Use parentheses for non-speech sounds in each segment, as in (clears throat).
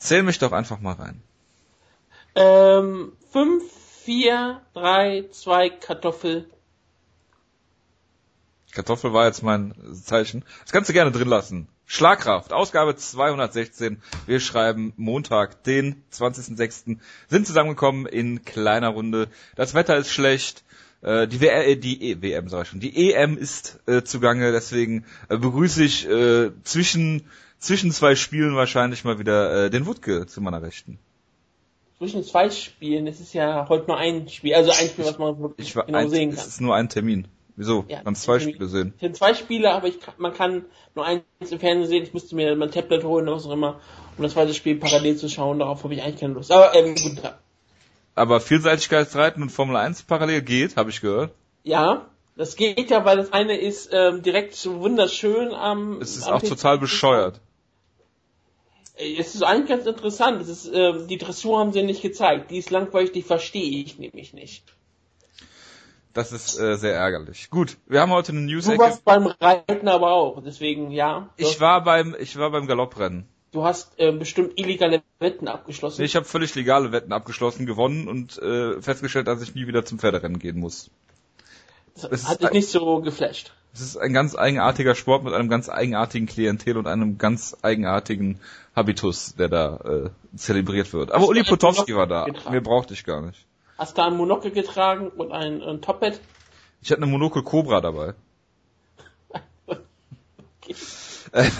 Zähl mich doch einfach mal rein. Ähm, 5, 4, 3, 2, Kartoffel. Kartoffel war jetzt mein Zeichen. Das kannst du gerne drin lassen. Schlagkraft, Ausgabe 216. Wir schreiben Montag, den 20.06. Sind zusammengekommen in kleiner Runde. Das Wetter ist schlecht. Äh, die, WR, äh, die e WM, sag ich schon. Die EM ist äh, zugange, deswegen äh, begrüße ich äh, zwischen, zwischen zwei Spielen wahrscheinlich mal wieder äh, den Wutke zu meiner Rechten. Zwischen zwei Spielen, es ist ja heute nur ein Spiel, also ein Spiel, was man wirklich Ich genau ein, sehen kann. Es ist nur ein Termin. Wieso? Ja, Kannst zwei Termin. Spiele sehen. Es sind zwei Spiele, aber ich kann, man kann nur eins im Fernsehen sehen. Ich müsste mir mein Tablet holen oder was auch immer, um das zweite Spiel parallel zu schauen. Darauf habe ich eigentlich keine Lust. Aber ähm, gut, ja. Aber Vielseitigkeitsreiten und Formel 1 parallel geht, habe ich gehört. Ja, das geht ja, weil das eine ist ähm, direkt so wunderschön am. Es ist am auch PC. total bescheuert. Äh, Es ist eigentlich ganz interessant. Es ist, ähm, die Dressur haben sie nicht gezeigt. Die ist langweilig, die verstehe ich nämlich nicht. Das ist äh, sehr ärgerlich. Gut, wir haben heute eine news Du warst beim Reiten aber auch, deswegen ja. Ich war beim ich war beim Galopprennen. du hast ähm, bestimmt illegale Wetten abgeschlossen. Nee, Ich habe völlig legale Wetten abgeschlossen, gewonnen und äh, festgestellt, dass ich nie wieder zum Pferderennen gehen muss. das ist hat dich nicht so geflasht. Es ist ein ganz eigenartiger Sport mit einem ganz eigenartigen Klientel und einem ganz eigenartigen Habitus, der da äh, zelebriert wird. Aber Hast Uli Potowski war da. getragen? Mir brauchte ich gar nicht. Hast du ein Monokel getragen und ein, ein Topbat? Ich hatte eine Monokel Cobra dabei. (laughs) Okay. (laughs)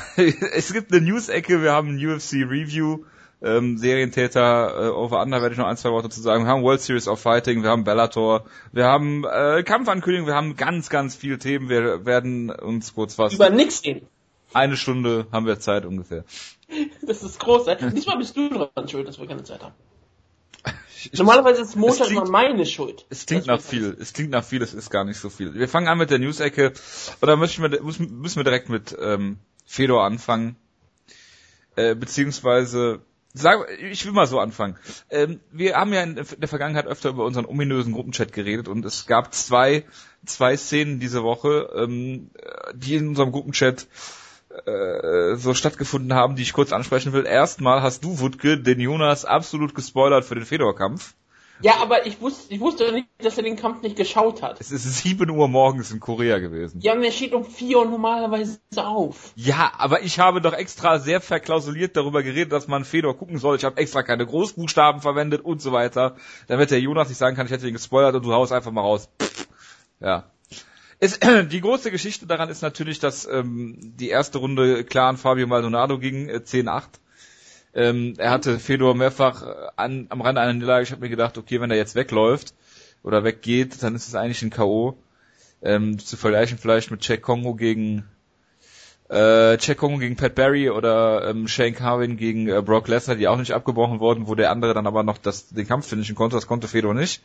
Es gibt eine News-Ecke, wir haben ein UFC-Review, ähm, Serientäter, äh, over under werde ich noch ein, zwei Worte zu sagen. Wir haben World Series of Fighting, wir haben Bellator, wir haben äh, Kampfankündigung, wir haben ganz, ganz viele Themen. Wir werden uns kurz fassen. Über nix reden. Eine Stunde haben wir Zeit ungefähr. (laughs) Das ist großartig. Diesmal bist du dran schuld, dass wir keine Zeit haben. (laughs) Ich, Normalerweise ist Montag klingt- immer meine Schuld. es klingt nach viel, es klingt nach viel, es ist gar nicht so viel. Wir fangen an mit der News-Ecke. Oder müssen wir, müssen müssen wir direkt mit ähm, Fedor anfangen. Äh, beziehungsweise, sag, ich will mal so anfangen. Ähm, wir haben ja in der Vergangenheit öfter über unseren ominösen Gruppenchat geredet und es gab zwei, zwei Szenen diese Woche, ähm, die in unserem Gruppenchat äh, so stattgefunden haben, die ich kurz ansprechen will. Erstmal hast du, Wutke, den Jonas absolut gespoilert für den Fedor-Kampf. Ja, aber ich wusste, ich wusste nicht, dass er den Kampf nicht geschaut hat. Es ist 7 Uhr morgens in Korea gewesen. Ja, und er steht um 4 Uhr normalerweise auf. Ja, aber ich habe doch extra sehr verklausuliert darüber geredet, dass man Fedor gucken soll. Ich habe extra keine Großbuchstaben verwendet und so weiter, damit der Jonas nicht sagen kann, ich hätte ihn gespoilert und du haust einfach mal raus. Ja. Es, (clears throat) die große Geschichte daran ist natürlich, dass ähm, die erste Runde klar an Fabio Maldonado ging, äh, 10-8. Ähm, er hatte Fedor mehrfach äh, an, am Rande einer Niederlage. Ich habe mir gedacht, okay, wenn er jetzt wegläuft oder weggeht, dann ist es eigentlich ein K.O. Ähm, zu vergleichen vielleicht mit Jack Kongo gegen äh, Jack Kongo gegen Pat Barry oder ähm, Shane Carwin gegen äh, Brock Lesnar, die auch nicht abgebrochen wurden, wo der andere dann aber noch das, den Kampf finishen konnte. Das konnte Fedor nicht.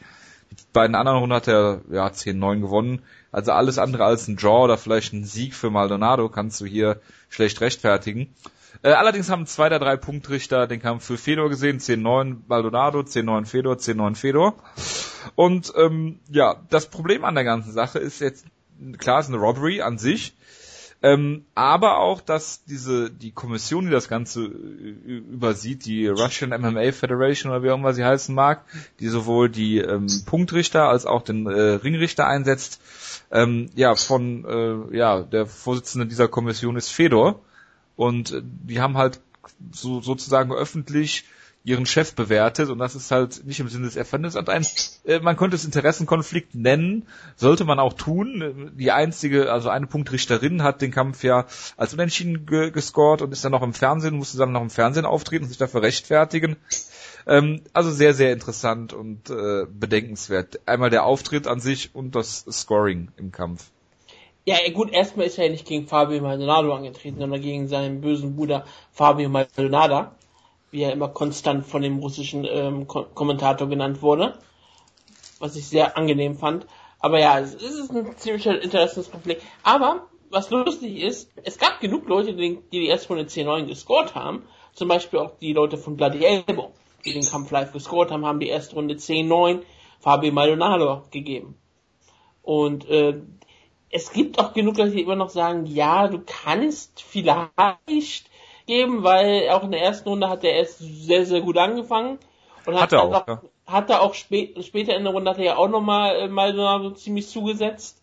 Die beiden anderen Runden hat er ja 10-9 gewonnen. Also alles andere als ein Draw oder vielleicht ein Sieg für Maldonado kannst du hier schlecht rechtfertigen. Äh, allerdings haben zwei der drei Punktrichter den Kampf für Fedor gesehen. 10-9 Maldonado, 10-9 Fedor, 10-9 Fedor. Und ähm, ja, das Problem an der ganzen Sache ist jetzt, klar, es ist eine Robbery an sich. Ähm, aber auch, dass diese die Kommission, die das Ganze ü- übersieht, die Russian MMA Federation oder wie auch immer sie heißen mag, die sowohl die ähm, Punktrichter als auch den äh, Ringrichter einsetzt, ähm, ja von äh, ja der Vorsitzende dieser Kommission ist Fedor und äh, die haben halt so sozusagen öffentlich ihren Chef bewertet und das ist halt nicht im Sinne des Erfinders und äh, man könnte es Interessenkonflikt nennen, sollte man auch tun. Die einzige, also eine Punktrichterin hat den Kampf ja als unentschieden ge gescored und ist dann noch im Fernsehen, musste dann noch im Fernsehen auftreten und sich dafür rechtfertigen. Ähm, also sehr, sehr interessant und äh, bedenkenswert. Einmal der Auftritt an sich und das Scoring im Kampf. Ja, gut, erstmal ist er ja nicht gegen Fabio Maldonado angetreten, sondern gegen seinen bösen Bruder Fabio Maldonado, wie er immer konstant von dem russischen ähm, Ko Kommentator genannt wurde, was ich sehr angenehm fand. Aber ja, es ist ein ziemlich Interessenskonflikt. Aber was lustig ist, es gab genug Leute, die die, die erst von der 10-9 gescored haben, zum Beispiel auch die Leute von Bloody Elbow, die den Kampf live gescored haben, haben die erste Runde 10-9 Fabio Maldonado gegeben. Und äh, es gibt auch genug Leute, die immer noch sagen, ja, du kannst vielleicht geben, weil auch in der ersten Runde hat er erst sehr, sehr gut angefangen. Und hat, Hat er auch, noch, ja. hat er auch spät, später in der Runde hat er ja auch nochmal äh, Maldonado ziemlich zugesetzt.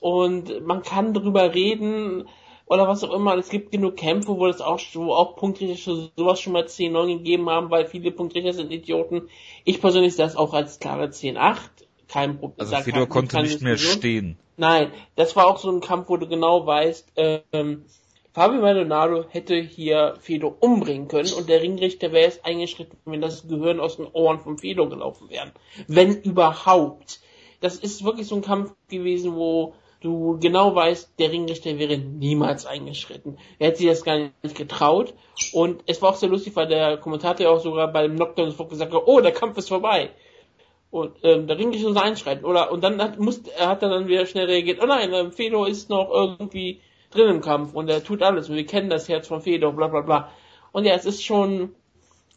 Und man kann drüber reden oder was auch immer. Es gibt genug Kämpfe, wo das auch, wo auch Punktrichter sowas schon mal 10-9 gegeben haben, weil viele Punktrichter sind Idioten. Ich persönlich sehe das auch als klare 10-8. Kein Problem. Also Fedor kann- konnte nicht mehr stehen. Nein, das war auch so ein Kampf, wo du genau weißt, ähm, Fabio Maldonado hätte hier Fedor umbringen können und der Ringrichter wäre jetzt eingeschritten, wenn das Gehirn aus den Ohren von Fedor gelaufen wären. Wenn überhaupt. Das ist wirklich so ein Kampf gewesen, wo du genau weißt, der Ringrichter wäre niemals eingeschritten. Er hätte sich das gar nicht getraut. Und es war auch sehr lustig, weil der Kommentator auch sogar bei dem Knockdown sofort gesagt hat, oh, der Kampf ist vorbei. Und ähm, der Ringrichter muss einschreiten. Oder und dann hat, muss, er hat er dann wieder schnell reagiert, oh nein, ähm, Fedor ist noch irgendwie drin im Kampf und er tut alles. Und wir kennen das Herz von Fedor, bla bla bla. Und ja, es ist schon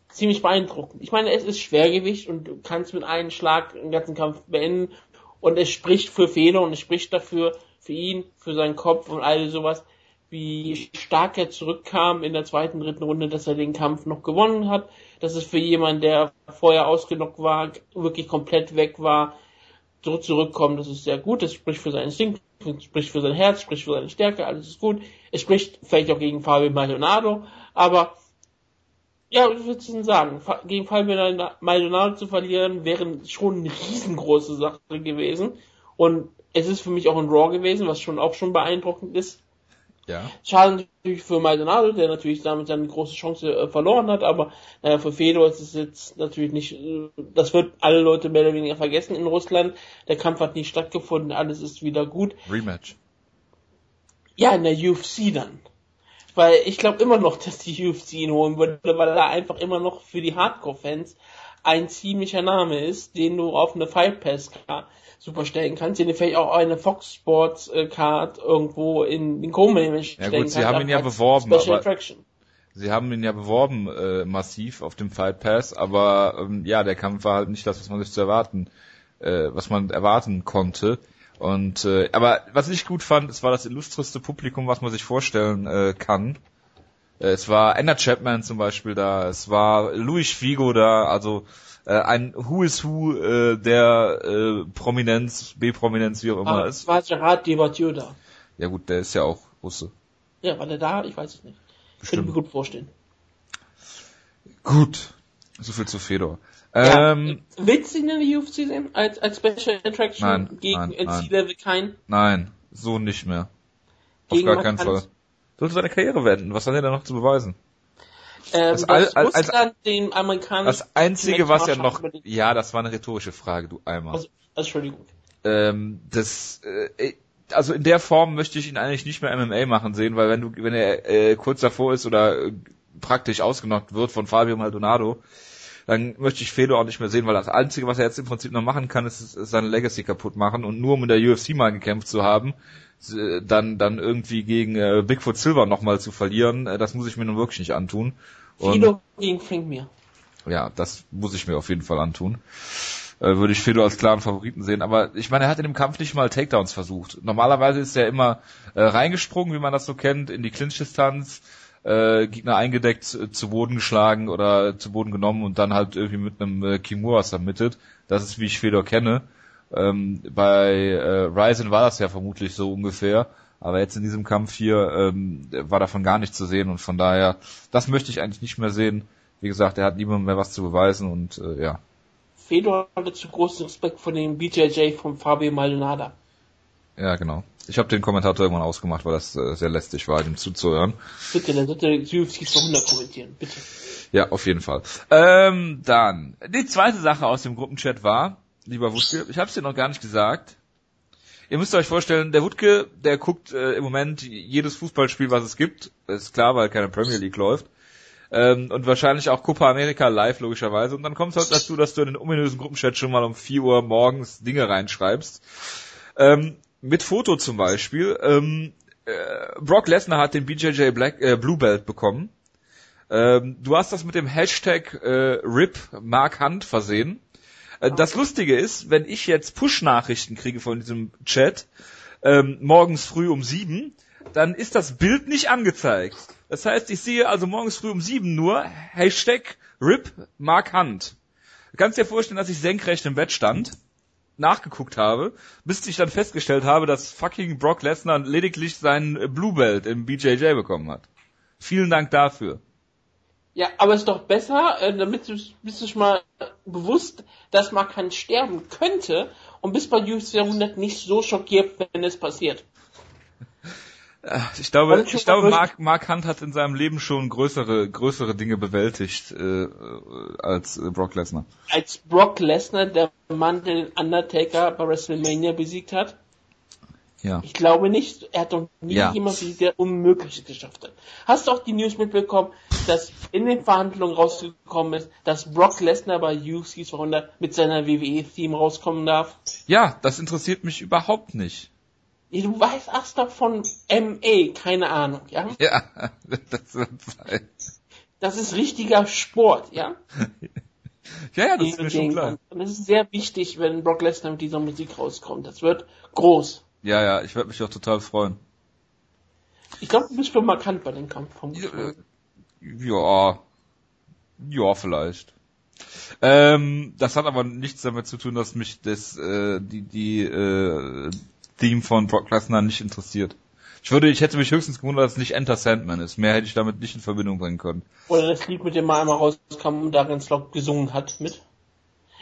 ziemlich beeindruckend. Ich meine, es ist Schwergewicht und du kannst mit einem Schlag den ganzen Kampf beenden. Und es spricht für Fedor und es spricht dafür, für ihn, für seinen Kopf und all sowas, wie stark er zurückkam in der zweiten, dritten Runde, dass er den Kampf noch gewonnen hat. Das ist für jemanden, der vorher ausgenockt war, wirklich komplett weg war, so zurückkommen, das ist sehr gut. Das spricht für seinen Instinkt, spricht für sein Herz, spricht für seine Stärke, alles ist gut. Es spricht vielleicht auch gegen Fabio Maldonado, aber ja, was würdest du denn sagen? Gegen Fabio Maldonado zu verlieren wäre schon eine riesengroße Sache gewesen. Und es ist für mich auch ein Raw gewesen, was schon auch schon beeindruckend ist. Ja. Schade natürlich für Maldonado, der natürlich damit seine große Chance äh, verloren hat, aber naja, für Fedor ist es jetzt natürlich nicht, äh, das wird alle Leute mehr oder weniger vergessen in Russland. Der Kampf hat nicht stattgefunden, alles ist wieder gut. Rematch. Ja, in der UFC dann. Weil ich glaube immer noch, (laughs) dass die UFC ihn holen würde, weil er einfach immer noch für die Hardcore-Fans ein ziemlicher Name ist, den du auf eine Fight Pass super stellen kannst, den du vielleicht auch eine Fox Sports äh, Card irgendwo in den Co-Main Ja stellen gut, kannst. sie haben ihn ja beworben, Special aber Attraction. sie haben ihn ja beworben äh, massiv auf dem Fight Pass, aber ähm, ja, der Kampf war halt nicht das, was man sich zu erwarten, äh, was man erwarten konnte. Und äh, aber was ich gut fand, es war das illustreste Publikum, was man sich vorstellen äh, kann. Äh, Es war Anna Chapman zum Beispiel da, es war Louis Figo da, also äh, ein Who is Who äh, der äh, Prominenz, B-Prominenz, wie auch immer Ah, ist. es war Gerard Debattieu da. Ja gut, der ist ja auch Russe. Ja, war der da? Ich weiß es nicht. Ich könnte mir Bestimmt. gut vorstellen. Gut. So viel zu Fedor. Ja, Ähm, willst du ihn in der UFC sehen? Als, als Special Attraction Nein, gegen nein. NC-Level kein? Nein, so nicht mehr. Auf Gegen gar keinen Fall. Sollte seine Karriere wenden. Was hat er da noch zu beweisen? Ähm, Das all- als- Amerikanern... Das Einzige, was er noch... Ja, das war eine rhetorische Frage, du Eimer. Also, also, Entschuldigung. Ähm, das... Äh, also in der Form möchte ich ihn eigentlich nicht mehr MMA machen sehen, weil wenn du, wenn er äh, kurz davor ist oder äh, praktisch ausgenockt wird von Fabio Maldonado, dann möchte ich Fedor auch nicht mehr sehen, weil das Einzige, was er jetzt im Prinzip noch machen kann, ist, ist seine Legacy kaputt machen und nur um in der UFC mal gekämpft zu haben, äh, dann dann irgendwie gegen äh, Bigfoot Silver nochmal zu verlieren, äh, das muss ich mir nun wirklich nicht antun. Und Fido gegen Frank Mir. ja, das muss ich mir auf jeden Fall antun. Äh, würde ich Fedor als klaren Favoriten sehen. Aber ich meine, er hat in dem Kampf nicht mal Takedowns versucht. Normalerweise ist er immer äh, reingesprungen, wie man das so kennt, in die Clinch-Distanz, äh, Gegner eingedeckt, äh, zu Boden geschlagen oder zu Boden genommen und dann halt irgendwie mit einem äh, Kimura submitted. Das ist, wie ich Fedor kenne. Ähm, bei äh, Ryzen war das ja vermutlich so ungefähr. Aber jetzt in diesem Kampf hier ähm, war davon gar nichts zu sehen und von daher, das möchte ich eigentlich nicht mehr sehen. Wie gesagt, er hat niemandem mehr was zu beweisen und äh, ja. Fedor hatte zu großen Respekt vor dem BJJ von Fabio Maldonado. Ja, genau. Ich habe den Kommentator irgendwann ausgemacht, weil das äh, sehr lästig war, ihm zuzuhören. Bitte, der sollte UFC 200 kommentieren, bitte. Ja, auf jeden Fall. Ähm, dann, die zweite Sache aus dem Gruppenchat war, lieber Wutke, ich habe es dir noch gar nicht gesagt. Ihr müsst euch vorstellen, der Wutke, der guckt äh, im Moment jedes Fußballspiel, was es gibt. Ist klar, weil keine Premier League läuft. Ähm, und wahrscheinlich auch Copa America live, logischerweise. Und dann kommt es halt dazu, dass du in den ominösen Gruppenchat schon mal um 4 Uhr morgens Dinge reinschreibst. Ähm, mit Foto zum Beispiel. Ähm, äh, Brock Lesnar hat den BJJ Black, äh, Blue Belt bekommen. Ähm, du hast das mit dem Hashtag äh, RIP Mark Hunt versehen. Äh, das Lustige ist, wenn ich jetzt Push-Nachrichten kriege von diesem Chat, ähm, morgens früh um sieben, dann ist das Bild nicht angezeigt. Das heißt, ich sehe also morgens früh um sieben nur Hashtag RIP Mark Hunt. Du kannst dir vorstellen, dass ich senkrecht im Bett stand, nachgeguckt habe, bis ich dann festgestellt habe, dass fucking Brock Lesnar lediglich seinen Blue Belt im BJJ bekommen hat. Vielen Dank dafür. Ja, aber es ist doch besser, äh, damit du bist du mal bewusst, dass Mark Hunt sterben könnte und bist bei UFC 100 nicht so schockiert, wenn es passiert. Ich glaube, ich glaube, Mark, Mark Hunt hat in seinem Leben schon größere, größere Dinge bewältigt äh, als äh, Brock Lesnar. Als Brock Lesnar, der Mann, der den Undertaker bei WrestleMania besiegt hat? Ja. Ich glaube nicht. Er hat doch nie Ja. jemand besiegt, der Unmögliches geschafft hat. Hast du auch die News mitbekommen, dass in den Verhandlungen rausgekommen ist, dass Brock Lesnar bei UFC 200 mit seiner WWE-Theme rauskommen darf? Ja, das interessiert mich überhaupt nicht. Ja, Du weißt erst doch von MA, keine Ahnung, ja? (laughs) Ja, das wird sein. Das ist richtiger Sport, ja? (laughs) Ja, ja, das ist mir schon klar. Und es ist sehr wichtig, wenn Brock Lesnar mit dieser Musik rauskommt. Das wird groß. Ja, ja, ich werde mich auch total freuen. Ich glaube, du bist schon markant bei dem Kampf vom Ja, ja, ja, vielleicht. Ähm, das hat aber nichts damit zu tun, dass mich das äh, die die äh, Theme von Brock Lesnar nicht interessiert. Ich würde, ich hätte mich höchstens gewundert, dass es nicht Enter Sandman ist. Mehr hätte ich damit nicht in Verbindung bringen können. Oder das Lied, mit dem er einmal rauskam und darin Slot gesungen hat, mit.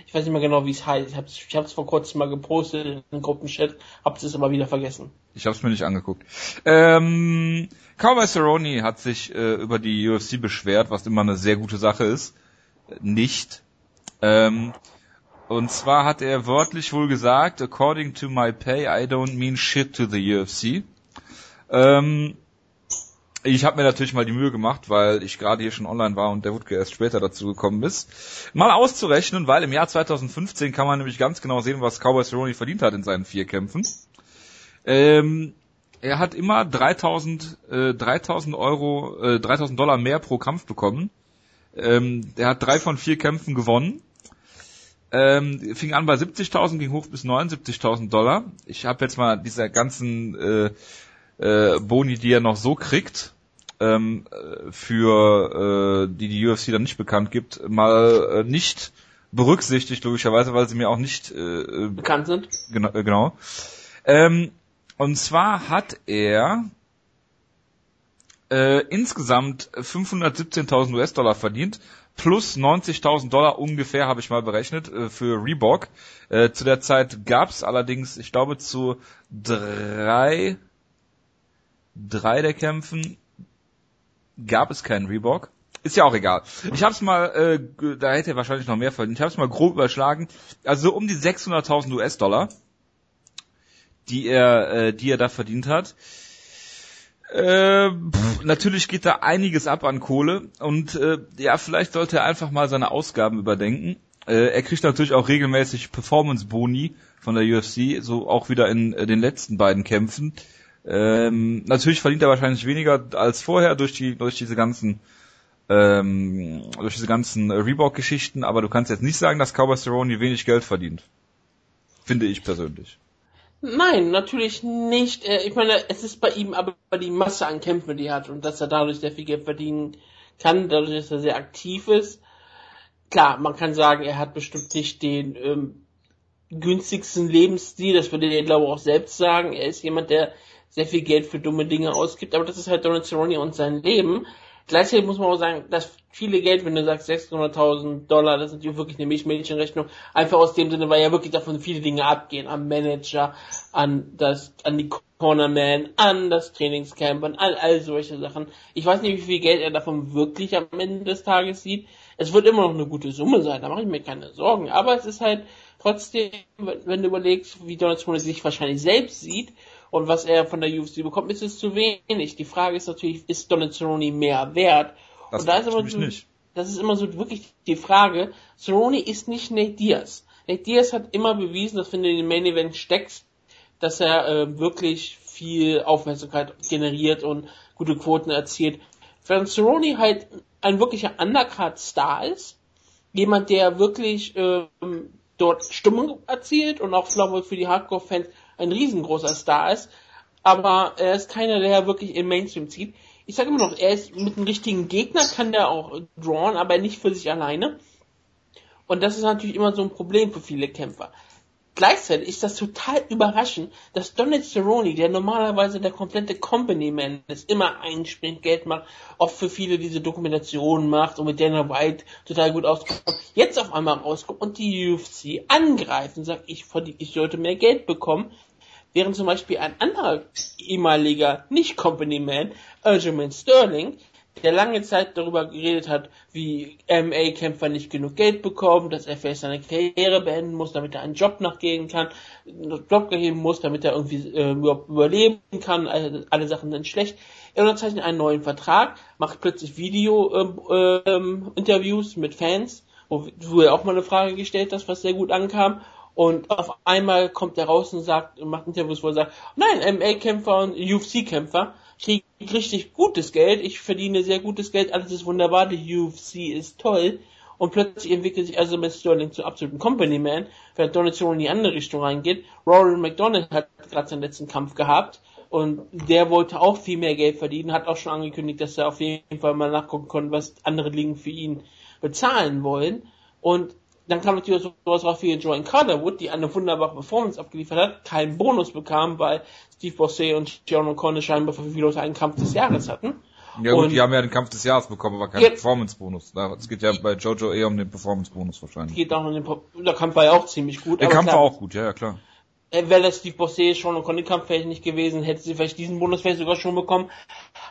Ich weiß nicht mehr genau, wie es heißt. Ich hab's, ich hab's vor kurzem mal gepostet in Gruppenchat, hab's es aber wieder vergessen. Ich habe es mir nicht angeguckt. Ähm, Cowboy Cerrone hat sich äh, über die UFC beschwert, was immer eine sehr gute Sache ist. Nicht. Ähm, und zwar hat er wörtlich wohl gesagt, according to my pay, I don't mean shit to the UFC. Ähm, ich habe mir natürlich mal die Mühe gemacht, weil ich gerade hier schon online war und der Wutke erst später dazu gekommen ist, mal auszurechnen, weil im Jahr 2015 kann man nämlich ganz genau sehen, was Cowboy Cerrone verdient hat in seinen vier Kämpfen. Ähm, er hat immer 3000, äh, 3000 Euro, äh, 3000 Dollar mehr pro Kampf bekommen. Ähm, er hat drei von vier Kämpfen gewonnen. Ähm, fing an bei 70.000, ging hoch bis 79.000 Dollar. Ich habe jetzt mal diese ganzen äh, äh, Boni, die er noch so kriegt, ähm, äh, für äh, die die UFC dann nicht bekannt gibt, mal äh, nicht berücksichtigt, logischerweise, weil sie mir auch nicht äh, Bekannt sind. Genau. äh, genau. Ähm, und zwar hat er äh, insgesamt 517.000 US-Dollar verdient, plus 90.000 Dollar ungefähr, habe ich mal berechnet, äh, für Reebok. Äh, zu der Zeit gab es allerdings, ich glaube, zu drei, drei der Kämpfen gab es keinen Reebok. Ist ja auch egal. Ich habe es mal, äh, da hätte er wahrscheinlich noch mehr verdient. Ich habe es mal grob überschlagen. Also so um die 600.000 US-Dollar, die er, äh, die er da verdient hat. Äh, pff, natürlich geht da einiges ab an Kohle und äh, ja, vielleicht sollte er einfach mal seine Ausgaben überdenken. Äh, er kriegt natürlich auch regelmäßig Performance-Boni von der UFC, so auch wieder in äh, den letzten beiden Kämpfen. Ähm, natürlich verdient er wahrscheinlich weniger als vorher durch die durch diese ganzen ähm, durch diese ganzen Reebok-Geschichten, aber du kannst jetzt nicht sagen, dass Cowboy Cerrone wenig Geld verdient. Finde ich persönlich. Nein, natürlich nicht. Äh, Ich meine, es ist bei ihm aber die Masse an Kämpfen, die er hat und dass er dadurch sehr viel Geld verdienen kann, dadurch, dass er sehr aktiv ist. Klar, man kann sagen, er hat bestimmt nicht den ähm, günstigsten Lebensstil, das würde er glaube ich auch selbst sagen. Er ist jemand, der sehr viel Geld für dumme Dinge ausgibt, aber das ist halt Donald Cerrone und sein Leben. Gleichzeitig muss man auch sagen, dass viele Geld, wenn du sagst 600.000 Dollar, das ist natürlich wirklich eine Milchmädchenrechnung, einfach aus dem Sinne, weil ja wirklich davon viele Dinge abgehen, am Manager, an das, an die Cornerman, an das Trainingscamp, an all, all solche Sachen. Ich weiß nicht, wie viel Geld er davon wirklich am Ende des Tages sieht. Es wird immer noch eine gute Summe sein, da mache ich mir keine Sorgen. Aber es ist halt trotzdem, wenn wenn du überlegst, wie Donald Cerrone sich wahrscheinlich selbst sieht und was er von der UFC bekommt, ist es zu wenig. Die Frage ist natürlich, ist Donald Cerrone mehr wert? Das und da ist aber so, nicht. das ist immer so wirklich die Frage. Cerrone ist nicht Nate Diaz. Nate Diaz hat immer bewiesen, dass wenn du in den Main Event steckst, dass er äh, wirklich viel Aufmerksamkeit generiert und gute Quoten erzielt. Während Cerrone halt ein wirklicher Undercard-Star ist, jemand, der wirklich ähm, dort Stimmung erzielt und auch, glaube für die Hardcore-Fans ein riesengroßer Star ist, aber er ist keiner, der wirklich im Mainstream zieht. Ich sage immer noch, er ist mit einem richtigen Gegner, kann der auch drawn, aber nicht für sich alleine. Und das ist natürlich immer so ein Problem für viele Kämpfer. Gleichzeitig ist das total überraschend, dass Donald Cerrone, der normalerweise der komplette Company-Man ist, immer einspringt, Geld macht, oft für viele diese Dokumentationen macht und mit Dana White total gut auskommt, jetzt auf einmal rauskommt und die UFC angreift und sagt, ich, ich sollte mehr Geld bekommen, während zum Beispiel ein anderer ehemaliger Nicht-Company-Man, Aljamain Sterling, der lange Zeit darüber geredet hat, wie MA-Kämpfer nicht genug Geld bekommen, dass er vielleicht seine Karriere beenden muss, damit er einen Job nachgehen kann, einen Job geben muss, damit er irgendwie äh, überleben kann, alle, alle Sachen sind schlecht. Er unterzeichnet einen neuen Vertrag, macht plötzlich Video-Interviews ähm, ähm, mit Fans, wo, wo er auch mal eine Frage gestellt hat, was sehr gut ankam. Und auf einmal kommt er raus und sagt, macht Interviews, wo er sagt, nein, MA-Kämpfer und UFC-Kämpfer kriege richtig gutes Geld, ich verdiene sehr gutes Geld, alles ist wunderbar, die UFC ist toll. Und plötzlich entwickelt sich also mit Sterling zu absoluten Company Man, während Donald Sterling in die andere Richtung reingeht. Rory McDonald hat gerade seinen letzten Kampf gehabt und der wollte auch viel mehr Geld verdienen, hat auch schon angekündigt, dass er auf jeden Fall mal nachgucken konnte, was andere Ligen für ihn bezahlen wollen. Und dann kam natürlich sowas auch wie Joanne Carterwood, die eine wunderbare Performance abgeliefert hat, keinen Bonus bekam, weil Steve Bossé und John O'Connor scheinbar für viele Leute einen Kampf des Jahres hatten. Ja gut, und die haben ja den Kampf des Jahres bekommen, aber keinen Performance-Bonus. Es geht ja bei Jojo eher um den Performance-Bonus wahrscheinlich. Geht auch um den, der Kampf war ja auch ziemlich gut. Der Kampf klar, war auch gut, ja, ja klar. Äh, wäre das Steve Bossé schon und den Kampf vielleicht nicht gewesen, hätte sie vielleicht diesen Bonus vielleicht sogar schon bekommen.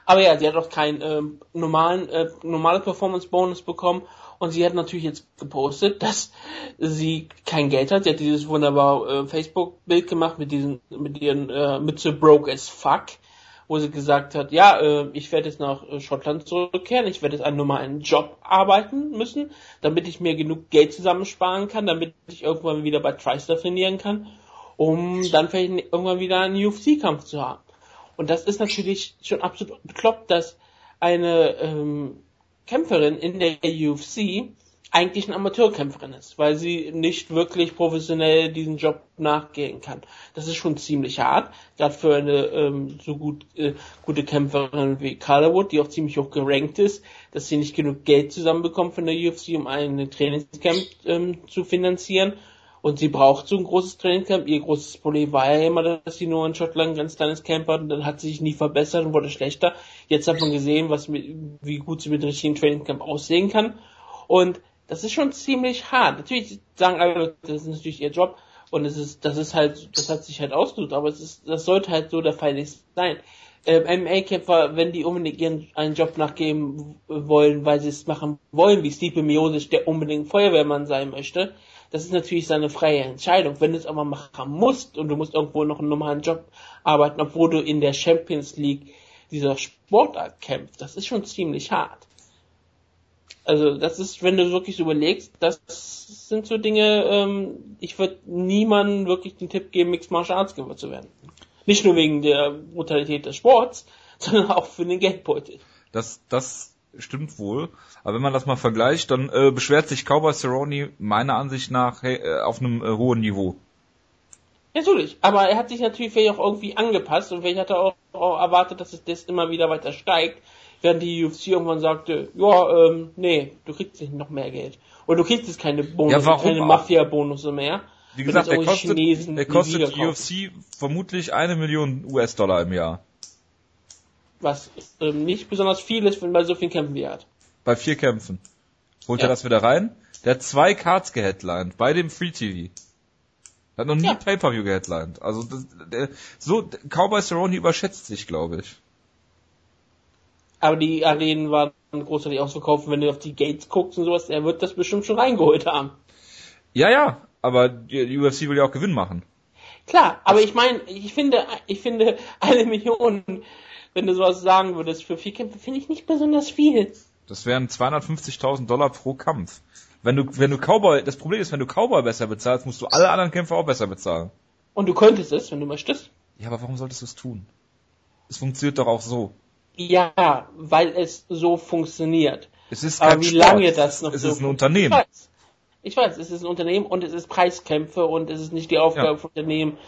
Aber ja, sie hat auch keinen äh, normalen, äh, normale Performance-Bonus bekommen und sie hat natürlich jetzt gepostet, (laughs) dass sie kein Geld hat. Sie hat dieses wunderbare äh, Facebook-Bild gemacht mit diesen, mit ihren äh, Mütze broke as fuck, wo sie gesagt hat, ja, äh, ich werde jetzt nach äh, Schottland zurückkehren, ich werde jetzt einen normalen Job arbeiten müssen, damit ich mir genug Geld zusammensparen kann, damit ich irgendwann wieder bei TriStar trainieren kann, um dann vielleicht irgendwann wieder einen UFC-Kampf zu haben. Und das ist natürlich schon absolut bekloppt, dass eine ähm, Kämpferin in der UFC eigentlich eine Amateurkämpferin ist, weil sie nicht wirklich professionell diesen Job nachgehen kann. Das ist schon ziemlich hart, gerade für eine ähm, so gut äh, gute Kämpferin wie Calderwood, die auch ziemlich hoch gerankt ist, dass sie nicht genug Geld zusammenbekommt von der UFC, um einen Trainingscamp ähm, zu finanzieren und sie braucht so ein großes Trainingcamp. Ihr großes Problem war ja immer, dass sie nur in Schottland ein ganz kleines Camp hat und dann hat sie sich nie verbessert und wurde schlechter. Jetzt hat man gesehen, was mit, wie gut sie mit dem richtigen Trainingcamp aussehen kann. Und das ist schon ziemlich hart. Natürlich sagen alle, das ist natürlich ihr Job und es ist, das ist halt, das hat sich halt ausgedrückt, aber es ist, das sollte halt so der Fall nicht sein. Ähm, MMA-Kämpfer, wenn die unbedingt ihren einen Job nachgeben wollen, weil sie es machen wollen, wie Stipe Miosic, der unbedingt Feuerwehrmann sein möchte, das ist natürlich seine freie Entscheidung. Wenn du es aber machen musst und du musst irgendwo noch einen normalen Job arbeiten, obwohl du in der Champions League dieser Sportart kämpfst, das ist schon ziemlich hart. Also das ist, wenn du wirklich überlegst, das sind so Dinge, ähm, ich würde niemandem wirklich den Tipp geben, Mixed Martial Arts Kämpfer zu werden. Nicht nur wegen der Brutalität des Sports, (laughs) sondern auch für den Geldbeutel. Das, das stimmt wohl. Aber wenn man das mal vergleicht, dann äh, beschwert sich Cowboy Cerrone meiner Ansicht nach hey, äh, auf einem äh, hohen Niveau. Natürlich, aber er hat sich natürlich vielleicht auch irgendwie angepasst und vielleicht hat er auch, auch erwartet, dass es das immer wieder weiter steigt, während die UFC irgendwann sagte, ja, ähm, nee, du kriegst nicht noch mehr Geld. Oder du kriegst jetzt keine Bonus, ja, keine Mafia-Bonusse mehr. Wie gesagt, der kostet, der kostet UFC vermutlich eine Million US-Dollar im Jahr was ähm, nicht besonders viel ist, wenn man so vielen Kämpfen wie er hat. Bei vier Kämpfen. Holt ja. er das wieder rein? Der hat zwei Cards geheadlined bei dem Free TV. Er hat noch nie ja. Pay-Per-View geheadlined. Also das, der, so Cowboy Cerrone überschätzt sich, glaube ich. Aber die Arenen waren großartig ausverkauft, wenn du auf die Gates guckst und sowas, er wird das bestimmt schon reingeholt haben. Ja, ja, aber die UFC will ja auch Gewinn machen. Klar, aber ich meine, ich finde, ich finde eine Million wenn du sowas sagen würdest, für vier Kämpfe finde ich nicht besonders viel. Das wären 250.000 Dollar pro Kampf. Wenn du, wenn du Cowboy, das Problem ist, wenn du Cowboy besser bezahlst, musst du alle anderen Kämpfer auch besser bezahlen. Und du könntest es, wenn du möchtest. Ja, aber warum solltest du es tun? Es funktioniert doch auch so. Ja, weil es so funktioniert. Es ist kein aber wie Sport. lange das noch es so ist ein Unternehmen. Ich weiß, es ist ein Unternehmen und es ist Preiskämpfe und es ist nicht die Aufgabe ja. von Unternehmen,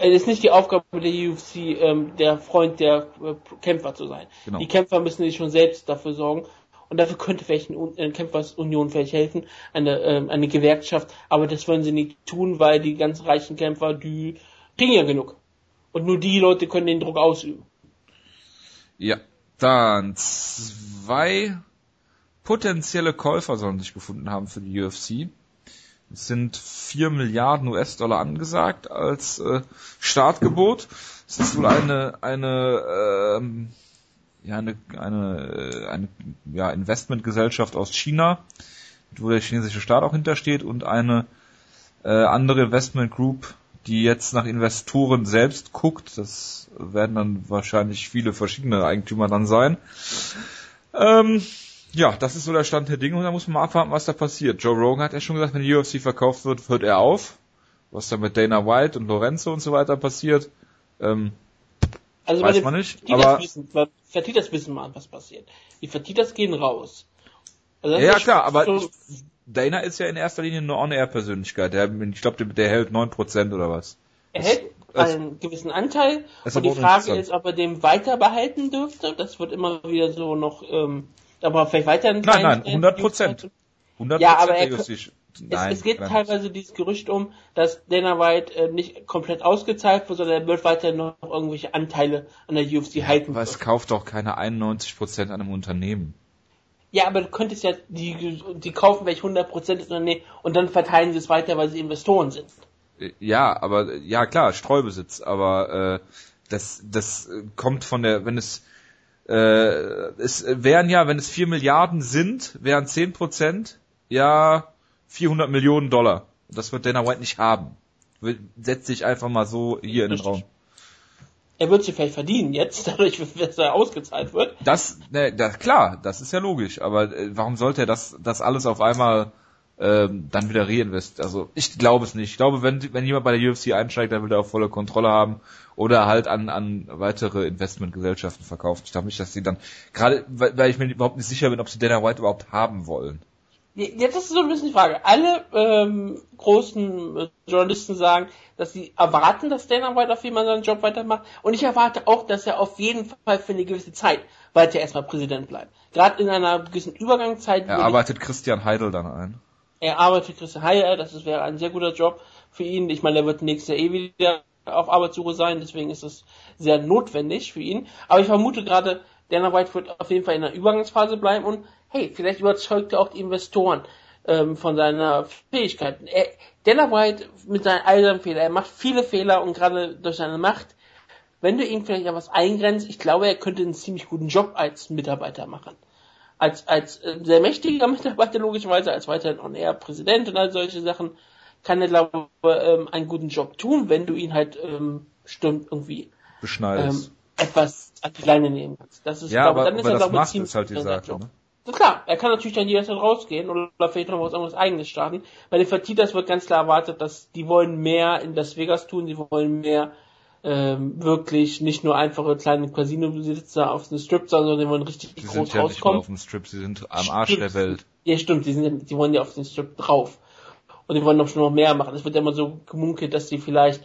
es ist nicht die Aufgabe der UFC, ähm, der Freund der äh, Kämpfer zu sein. Genau. Die Kämpfer müssen sich schon selbst dafür sorgen und dafür könnte vielleicht eine Kämpfersunion vielleicht helfen, eine, ähm, eine Gewerkschaft, aber das wollen sie nicht tun, weil die ganz reichen Kämpfer, die kriegen ja genug. Und nur die Leute können den Druck ausüben. Ja, dann zwei potenzielle Käufer sollen sich gefunden haben für die UFC. Sind 4 Milliarden US-Dollar angesagt als äh, Startgebot. Es ist wohl eine eine ähm, ja eine eine, äh, eine ja, Investmentgesellschaft aus China, wo der chinesische Staat auch hintersteht und eine äh, andere Investment Group, die jetzt nach Investoren selbst guckt. Das werden dann wahrscheinlich viele verschiedene Eigentümer dann sein. Ähm, ja, das ist so der Stand der Dinge und da muss man mal abwarten, was da passiert. Joe Rogan hat ja schon gesagt, wenn die UFC verkauft wird, hört er auf. Was da mit Dana White und Lorenzo und so weiter passiert, ähm, also weiß man nicht. Aber wissen, Vertitas wissen mal, was passiert. Die Vertitas gehen raus. Also ja, klar, aber so Dana ist ja in erster Linie eine On-Air-Persönlichkeit. ich glaube, der, der hält 9% oder was. Er hält einen gewissen Anteil. Und die Frage ist, ob er den weiter behalten dürfte. Das wird immer wieder so noch ähm, aber vielleicht weiter einen Nein, nein, 100 Prozent. 100 ja, aber er, Nein, es, es geht teilweise dieses Gerücht um, dass Dana White äh, nicht komplett ausgezahlt wird, sondern er wird weiter noch irgendwelche Anteile an der UFC ja, halten. Aber es kauft doch keine 91% an einem Unternehmen. Ja, aber du könntest ja, die, die kaufen welche 100% des Unternehmens und dann verteilen sie es weiter, weil sie Investoren sind. Äh, ja, aber, ja klar, Streubesitz, aber, äh, das, das kommt von der, wenn es, äh, es wären ja, wenn es 4 Milliarden sind, wären 10 Prozent ja 400 Millionen Dollar. Das wird Dana White nicht haben. Setzt sich einfach mal so hier in den Raum. Er wird sie vielleicht verdienen jetzt, (laughs) dadurch, dass er ausgezahlt wird. Das, ne, das klar, das ist ja logisch. Aber äh, warum sollte er das, das alles auf einmal ähm, dann wieder reinvest. Also ich glaube es nicht. Ich glaube, wenn, wenn jemand bei der UFC einsteigt, dann will er auch volle Kontrolle haben oder halt an, an weitere Investmentgesellschaften verkauft. Ich glaube nicht, dass sie dann, gerade weil, weil ich mir überhaupt nicht sicher bin, ob sie Dana White überhaupt haben wollen. Jetzt ist so ein bisschen die Frage. Alle ähm, großen äh, Journalisten sagen, dass sie erwarten, dass Dana White auf jeden Fall seinen Job weitermacht. Und ich erwarte auch, dass er auf jeden Fall für eine gewisse Zeit weiter erstmal Präsident bleibt. Gerade in einer gewissen Übergangszeit. Er arbeitet Christian Heidel dann ein. Er arbeitet Christian Heidel, das wäre ein sehr guter Job für ihn. Ich meine, er wird nächstes Jahr eh wieder auf Arbeitssuche sein, deswegen ist es sehr notwendig für ihn. Aber ich vermute gerade, Dana White wird auf jeden Fall in der Übergangsphase bleiben und hey, vielleicht überzeugt er auch die Investoren ähm, von seiner Fähigkeiten. Er, Dana White mit seinen all seinen Fehlern, er macht viele Fehler und gerade durch seine Macht, wenn du ihn vielleicht etwas eingrenzt, ich glaube, er könnte einen ziemlich guten Job als Mitarbeiter machen. Als, als äh, sehr mächtiger (laughs) Mitarbeiter logischerweise, als weiterhin On-Air-Präsident und all solche Sachen, kann er, glaube ich, ähm, einen guten Job tun, wenn du ihn halt ähm, stimmt irgendwie beschneidest. Ähm, etwas an die Leine nehmen kannst. Das ist, ja, glaube, aber, dann ist aber er, glaube ich, ziemlich ist halt die Sache, ne? Na klar, er kann natürlich dann jederzeit rausgehen oder vielleicht noch was anderes eigenes starten. Bei den Fertitas wird ganz klar erwartet, dass die wollen mehr in Las Vegas tun, sie wollen mehr ähm, wirklich nicht nur einfache kleine Casino-Besitzer auf den Strip, sondern die wollen richtig die groß sind ja rauskommen. Nicht auf dem Strip, sie sind am Arsch stimmt. der Welt. Ja, stimmt, die, sind, die wollen ja auf den Strip drauf. Und die wollen noch schon noch mehr machen. Es wird ja immer so gemunkelt, dass sie vielleicht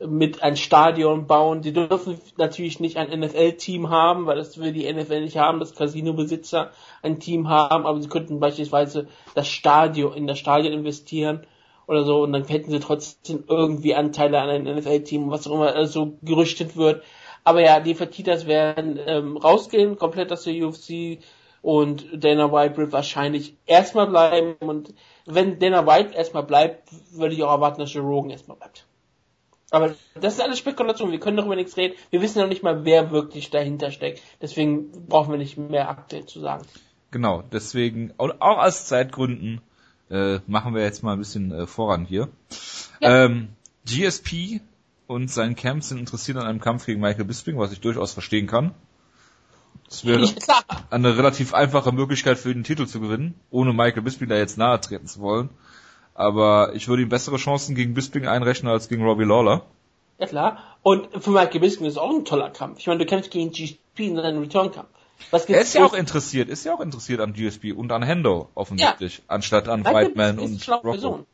mit ein Stadion bauen. Sie dürfen natürlich nicht ein NFL-Team haben, weil das will die NFL nicht haben, dass Casino-Besitzer ein Team haben, aber sie könnten beispielsweise das Stadion, in das Stadion investieren oder so und dann hätten sie trotzdem irgendwie Anteile an einem NFL-Team, was auch immer so gerüchtet wird. Aber ja, die Fertitas werden ähm, rausgehen, komplett aus der UFC und Dana White wird wahrscheinlich erstmal bleiben und wenn Dana White erstmal bleibt, würde ich auch erwarten, dass Joe Rogan erstmal bleibt. Aber das ist alles Spekulation, wir können darüber nichts reden. Wir wissen noch nicht mal, wer wirklich dahinter steckt. Deswegen brauchen wir nicht mehr aktuell zu sagen. Genau, deswegen, auch aus Zeitgründen, äh, machen wir jetzt mal ein bisschen äh, voran hier. Ja. Ähm, GSP und sein Camp sind interessiert an einem Kampf gegen Michael Bisping, was ich durchaus verstehen kann. Das wäre ja, eine relativ einfache Möglichkeit für ihn, den Titel zu gewinnen, ohne Michael Bisping da jetzt nahe treten zu wollen. Aber ich würde ihm bessere Chancen gegen Bisping einrechnen als gegen Robbie Lawler. Ja klar. Und für Michael Bisping ist es auch ein toller Kampf. Ich meine, du kämpfst gegen GSP in einem Return-Kampf. Was er ist ja auch interessiert, ist ja auch interessiert an GSP und an Hendo offensichtlich, ja. anstatt an Michael Whiteman und Rocco.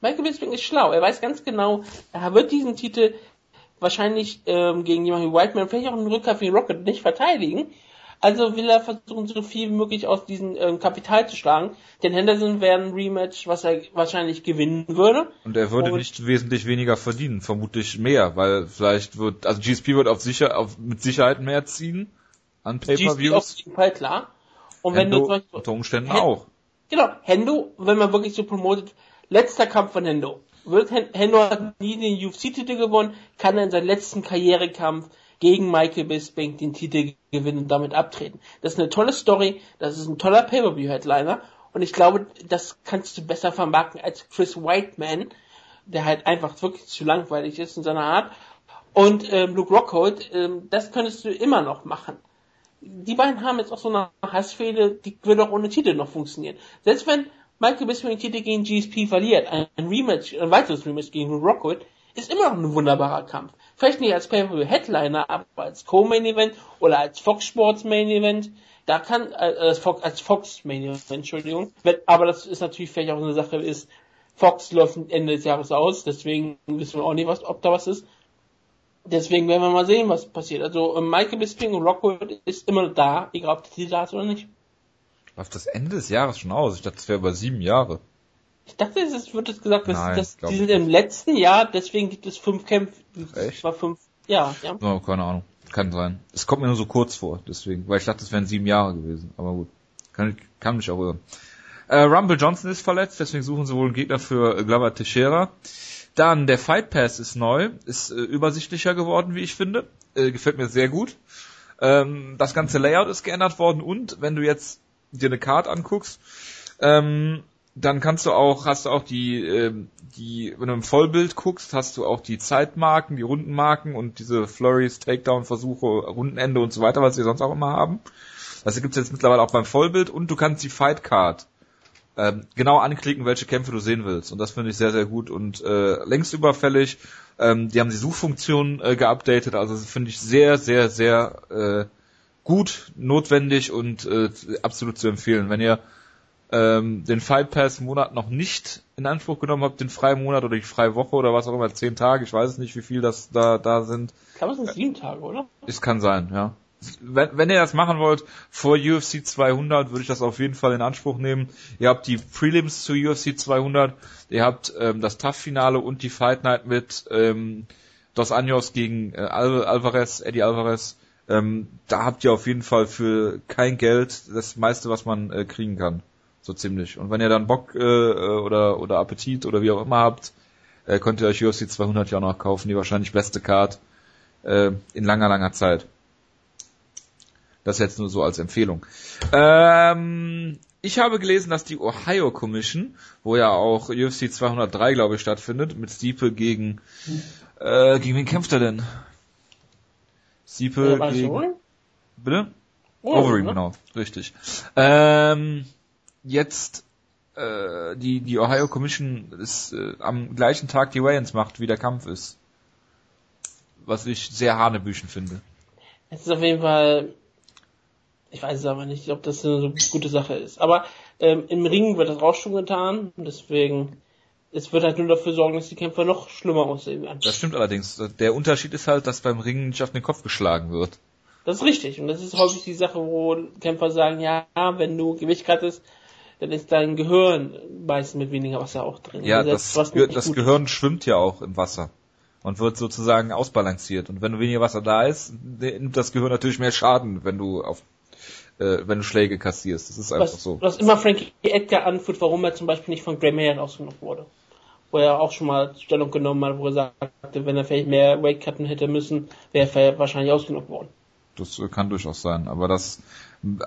Michael Bisping ist schlau. Er weiß ganz genau, er wird diesen Titel wahrscheinlich ähm, gegen jemanden wie Whiteman, vielleicht auch einen Rückkampf wie Rocket nicht verteidigen. Also will er versuchen, so viel wie möglich aus diesem ähm, Kapital zu schlagen. Denn Henderson wäre ein Rematch, was er wahrscheinlich gewinnen würde. Und er würde und nicht wesentlich weniger verdienen, vermutlich mehr, weil vielleicht wird, also GSP wird auf sicher, auf, mit Sicherheit mehr ziehen an Pay-Per-Views. auf jeden Fall, klar. Und Hendo, wenn du zum Beispiel, unter Umständen Hen auch. Genau, Hendo, wenn man wirklich so promotet, letzter Kampf von Hendo. Wird Hendo hat nie den UFC-Titel gewonnen, kann er in seinem letzten Karrierekampf gegen Michael Bisping den Titel gewinnen und damit abtreten. Das ist eine tolle Story, das ist ein toller Pay-Per-View-Headliner und ich glaube, das kannst du besser vermarkten als Chris Whiteman, der halt einfach wirklich zu langweilig ist in seiner Art. Und ähm, Luke Rockhold, ähm, das könntest du immer noch machen. Die beiden haben jetzt auch so eine Hassfehde, die würde auch ohne Titel noch funktionieren. Selbst wenn Michael Bisping den Titel gegen GSP verliert, ein Rematch, ein weiteres Rematch gegen Luke Rockhold, ist immer noch ein wunderbarer Kampf. Vielleicht nicht als Pay-Per-View-Headliner, aber als Co-Main-Event oder als Fox Sports Main-Event. Da kann, äh, als Fox, als Fox Main-Event, Entschuldigung. Aber das ist natürlich vielleicht auch eine Sache, ist, Fox läuft Ende des Jahres aus, deswegen wissen wir auch nicht, was, ob da was ist. Deswegen werden wir mal sehen, was passiert. Also äh, Michael Bisping und Rockwood ist immer da, egal ob die da ist oder nicht. Läuft das Ende des Jahres schon aus? Ich dachte, es wäre über sieben Jahre. Ich dachte, es wird jetzt gesagt, dass, Nein, dass die sind im letzten Jahr, deswegen gibt es fünf Kämpfe. Echt? War fünf, ja, ja. Oh, keine Ahnung. Kann sein. Es kommt mir nur so kurz vor, deswegen, weil ich dachte, es wären sieben Jahre gewesen. Aber gut. Kann, kann mich auch irren. Äh, Rumble Johnson ist verletzt, deswegen suchen sie wohl einen Gegner für Glover Teixeira. Dann der Fight Pass ist neu, ist äh, übersichtlicher geworden, wie ich finde. Äh, gefällt mir sehr gut. Ähm, das ganze Layout ist geändert worden und wenn du jetzt dir eine Card anguckst, ähm, dann kannst du auch, hast du auch die, ähm, die, wenn du im Vollbild guckst, hast du auch die Zeitmarken, die Rundenmarken und diese Flurries, Takedown-Versuche, Rundenende und so weiter, was sie sonst auch immer haben. Das gibt's jetzt mittlerweile auch beim Vollbild und du kannst die Fight Card ähm, genau anklicken, welche Kämpfe du sehen willst. Und das finde ich sehr, sehr gut und äh, längst überfällig. Ähm, die haben die Suchfunktion äh, geupdatet, also finde ich sehr, sehr, sehr äh, gut, notwendig und äh, absolut zu empfehlen. Wenn ihr ähm, den Fight Pass Monat noch nicht in Anspruch genommen habt, den freien Monat oder die freie Woche oder was auch immer, zehn Tage, ich weiß nicht, wie viel das da, da sind. Glaube, es sind sieben Tage, oder? Es kann sein, ja. Wenn, wenn ihr das machen wollt, vor UFC 200 würde ich das auf jeden Fall in Anspruch nehmen. Ihr habt die Prelims zu UFC 200, ihr habt ähm, das Tough-Finale und die Fight Night mit ähm, Dos Anjos gegen äh, Al Alvarez, Eddie Alvarez. Ähm, da habt ihr auf jeden Fall für kein Geld das meiste, was man äh, kriegen kann. So ziemlich. Und wenn ihr dann Bock äh, oder, oder Appetit oder wie auch immer habt, äh, könnt ihr euch UFC 200 ja auch noch kaufen, die wahrscheinlich beste Card äh, in langer, langer Zeit. Das jetzt nur so als Empfehlung. Ähm, ich habe gelesen, dass die Ohio Commission, wo ja auch UFC 203, glaube ich, stattfindet, mit Stiepe gegen, äh, gegen wen kämpft er denn? Stiepe äh, gegen, bitte? Oh, Overeem, ne? genau, richtig. Ähm, jetzt äh, die, die Ohio Commission ist äh, am gleichen Tag die Wayans macht, wie der Kampf ist. Was ich sehr hanebüchen finde. Es ist auf jeden Fall, ich weiß es aber nicht, ob das eine so gute Sache ist. Aber ähm, im Ring wird das auch schon getan, deswegen es wird halt nur dafür sorgen, dass die Kämpfer noch schlimmer aussehen werden. Das stimmt allerdings. Der Unterschied ist halt, dass beim Ringen nicht auf den Kopf geschlagen wird. Das ist richtig. Und das ist häufig die Sache, wo Kämpfer sagen, ja, wenn du Gewicht hattest, dann ist dein Gehirn meistens mit weniger Wasser auch drin. Ja, das, das, das Gehirn ist. schwimmt ja auch im Wasser und wird sozusagen ausbalanciert. Und wenn weniger Wasser da ist, nimmt das Gehirn natürlich mehr Schaden, wenn du auf äh, wenn du Schläge kassierst. Das ist einfach was, so. Was immer Frankie Edgar anführt, warum er zum Beispiel nicht von Graham Mayer rausgenommen wurde. Wo er auch schon mal Stellung genommen hat, wo er sagte, wenn er vielleicht mehr Weight cutten hätte müssen, wäre er wahrscheinlich ausgenommen worden. Das kann durchaus sein. Aber das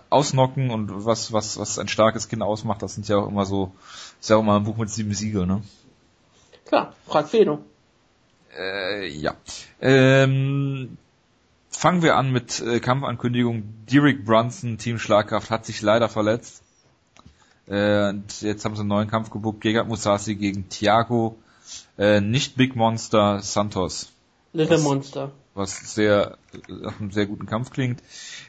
Ausnocken und was, was, was ein starkes Kind ausmacht, das sind ja auch immer so, ist ja auch immer ein Buch mit sieben Siegeln, ne? Klar, frag Fedor. Äh, ja. Ähm, fangen wir an mit äh, Kampfankündigung. Derek Brunson, Team Schlagkraft, hat sich leider verletzt. Äh, und jetzt haben sie einen neuen Kampf gebucht. Gegard Musasi gegen Thiago. Äh, nicht Big Monster, Santos. Little Was? Monster. was sehr nach einem sehr guten Kampf klingt.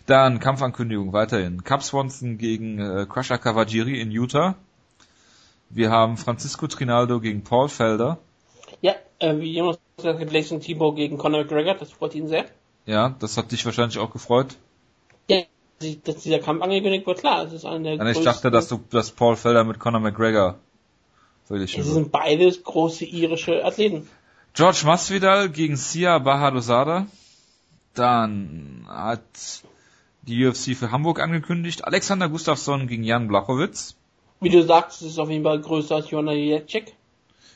Dann Kampfankündigung weiterhin. Cap Swanson gegen äh, Crusher Cavagiri in Utah. Wir haben Francisco Trinaldo gegen Paul Felder. Ja, äh, wie jemand gesagt hat, Jason Thibault gegen Conor McGregor, das freut ihn sehr. Ja, das hat dich wahrscheinlich auch gefreut. Ja, dass dieser Kampf angekündigt wird, klar, es ist einer der Ich dachte, dass du, dass Paul Felder mit Conor McGregor völlig Sie sind beides große irische Athleten. George Masvidal gegen Sia Bahadosada. Dann hat die UFC für Hamburg angekündigt. Alexander Gustafsson gegen Jan Blachowitz. Wie du sagst, es ist auf jeden Fall größer als Jona Jacek.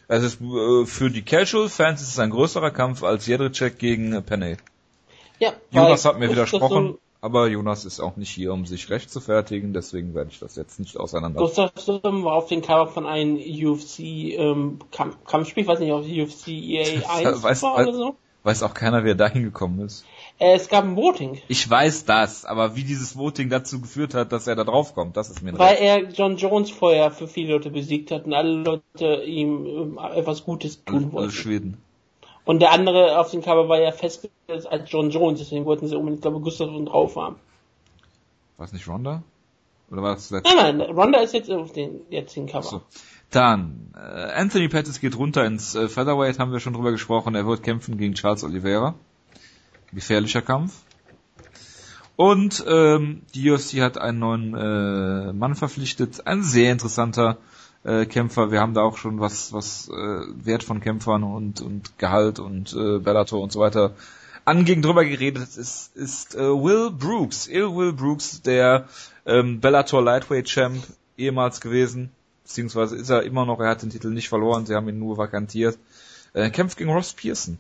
Es ist äh, für die Casual-Fans ist es ein größerer Kampf als Jedrzejczyk gegen Penny. Ja. Jonas hat mir widersprochen, aber Jonas ist auch nicht hier, um sich recht zu fertigen, deswegen werde ich das jetzt nicht auseinander. Gustafsson war auf den Cover von einem UFC ähm, Kamp Kampfspiel, weiß nicht, auf UFC EA 1 weiß, war oder so. Weiß auch keiner, wer da hingekommen ist. Äh, es gab ein Voting. Ich weiß das, aber wie dieses Voting dazu geführt hat, dass er da draufkommt, das ist mir Weil recht. er John Jones vorher für viele Leute besiegt hat und alle Leute ihm ähm, etwas Gutes tun wollten. Alle Schweden. Und der andere auf dem Cover war ja festgesetzt als John Jones, deswegen wollten sie unbedingt, glaube ich, Gustafsson drauf haben. War es nicht Ronda? Oder war das letzte? Nein, nein, Ronda ist jetzt auf den jetzigen Cover. So. Dann, äh, Anthony Pettis geht runter ins äh, Featherweight, haben wir schon drüber gesprochen. Er wird kämpfen gegen Charles Oliveira. Gefährlicher Kampf. Und ähm, die UFC hat einen neuen äh, Mann verpflichtet. Ein sehr interessanter äh, Kämpfer. Wir haben da auch schon was, was äh, Wert von Kämpfern und, und Gehalt und äh, Bellator und so weiter anging drüber geredet. Ist, ist äh, Will Brooks. Il Will Brooks, der ähm, Bellator Lightweight Champ ehemals gewesen. Beziehungsweise ist er immer noch, er hat den Titel nicht verloren, sie haben ihn nur vakantiert. Er kämpft gegen Ross Pearson.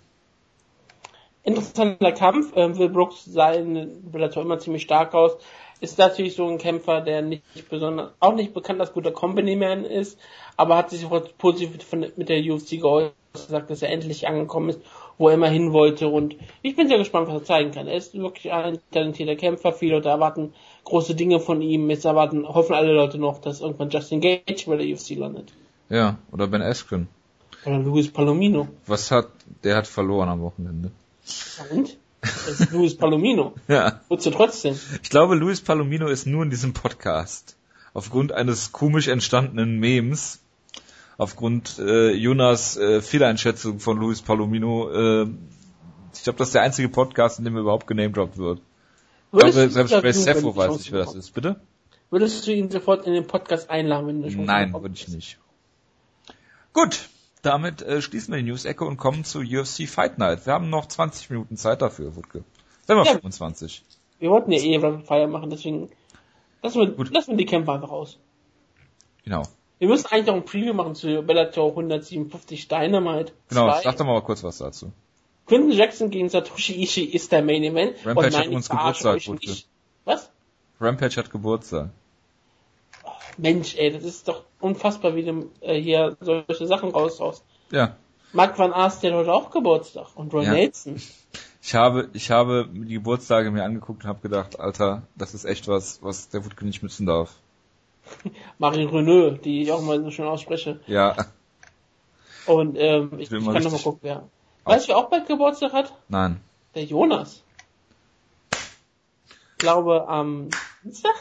Interessanter Kampf. Ähm, Will Brooks sah in Bellator immer ziemlich stark aus ist natürlich so ein Kämpfer, der nicht besonders, auch nicht bekannt als guter Company-Man ist, aber hat sich auch positiv mit der UFC geäußert, gesagt, dass er endlich angekommen ist, wo er immer hin wollte und ich bin sehr gespannt, was er zeigen kann. Er ist wirklich ein talentierter Kämpfer, viele Leute erwarten große Dinge von ihm, jetzt erwarten, hoffen alle Leute noch, dass irgendwann Justin Gage bei der UFC landet. Ja, oder Ben Askren. Oder Luis Palomino. Was hat, der hat verloren am Wochenende. Und? Das ist Luis Palomino. (laughs) ja. Wozu trotzdem? Ich glaube, Luis Palomino ist nur in diesem Podcast. Aufgrund eines komisch entstandenen Memes. Aufgrund äh, Jonas äh, Fehleinschätzung von Luis Palomino. Äh, ich glaube, das ist der einzige Podcast, in dem er überhaupt genamedroppt wird. Würdest ich glaube, selbst bei Sepho weiß ich, wer das ist. Bitte? Würdest du ihn sofort in den Podcast einladen, wenn du schon Nein, würde ich nicht. Gut, damit äh, schließen wir die News-Ecke und kommen zu UFC Fight Night. Wir haben noch 20 Minuten Zeit dafür, Wutke. Sagen wir ja, 25. Wir wollten ja eh Rapid Fire machen, deswegen lassen wir, Gut. lassen wir die Kämpfe einfach aus. Genau. Wir müssen eigentlich noch ein Preview machen zu Bellator 157 Dynamite. Genau, 2. sag doch mal kurz was dazu. Quinton Jackson gegen Satoshi Ishii ist der Main Event. Rampage hat uns Geburtstag, Wutke. Was? Rampage hat Geburtstag. Mensch, ey, das ist doch unfassbar, wie du äh, hier solche Sachen raushaust. Ja. Mark van Aast, der hat heute auch Geburtstag. Und Roy ja. Nelson. (laughs) Ich habe, ich habe die Geburtstage mir angeguckt und habe gedacht, Alter, das ist echt was, was der Wutke nicht müssen darf. (laughs) Marie Renault, die ich auch mal so schön ausspreche. Ja. (laughs) Und ähm, ich, ich kann nochmal gucken, wer. Weißt du, wer auch bald Geburtstag hat? Nein. Der Jonas. Ich glaube am Dienstag?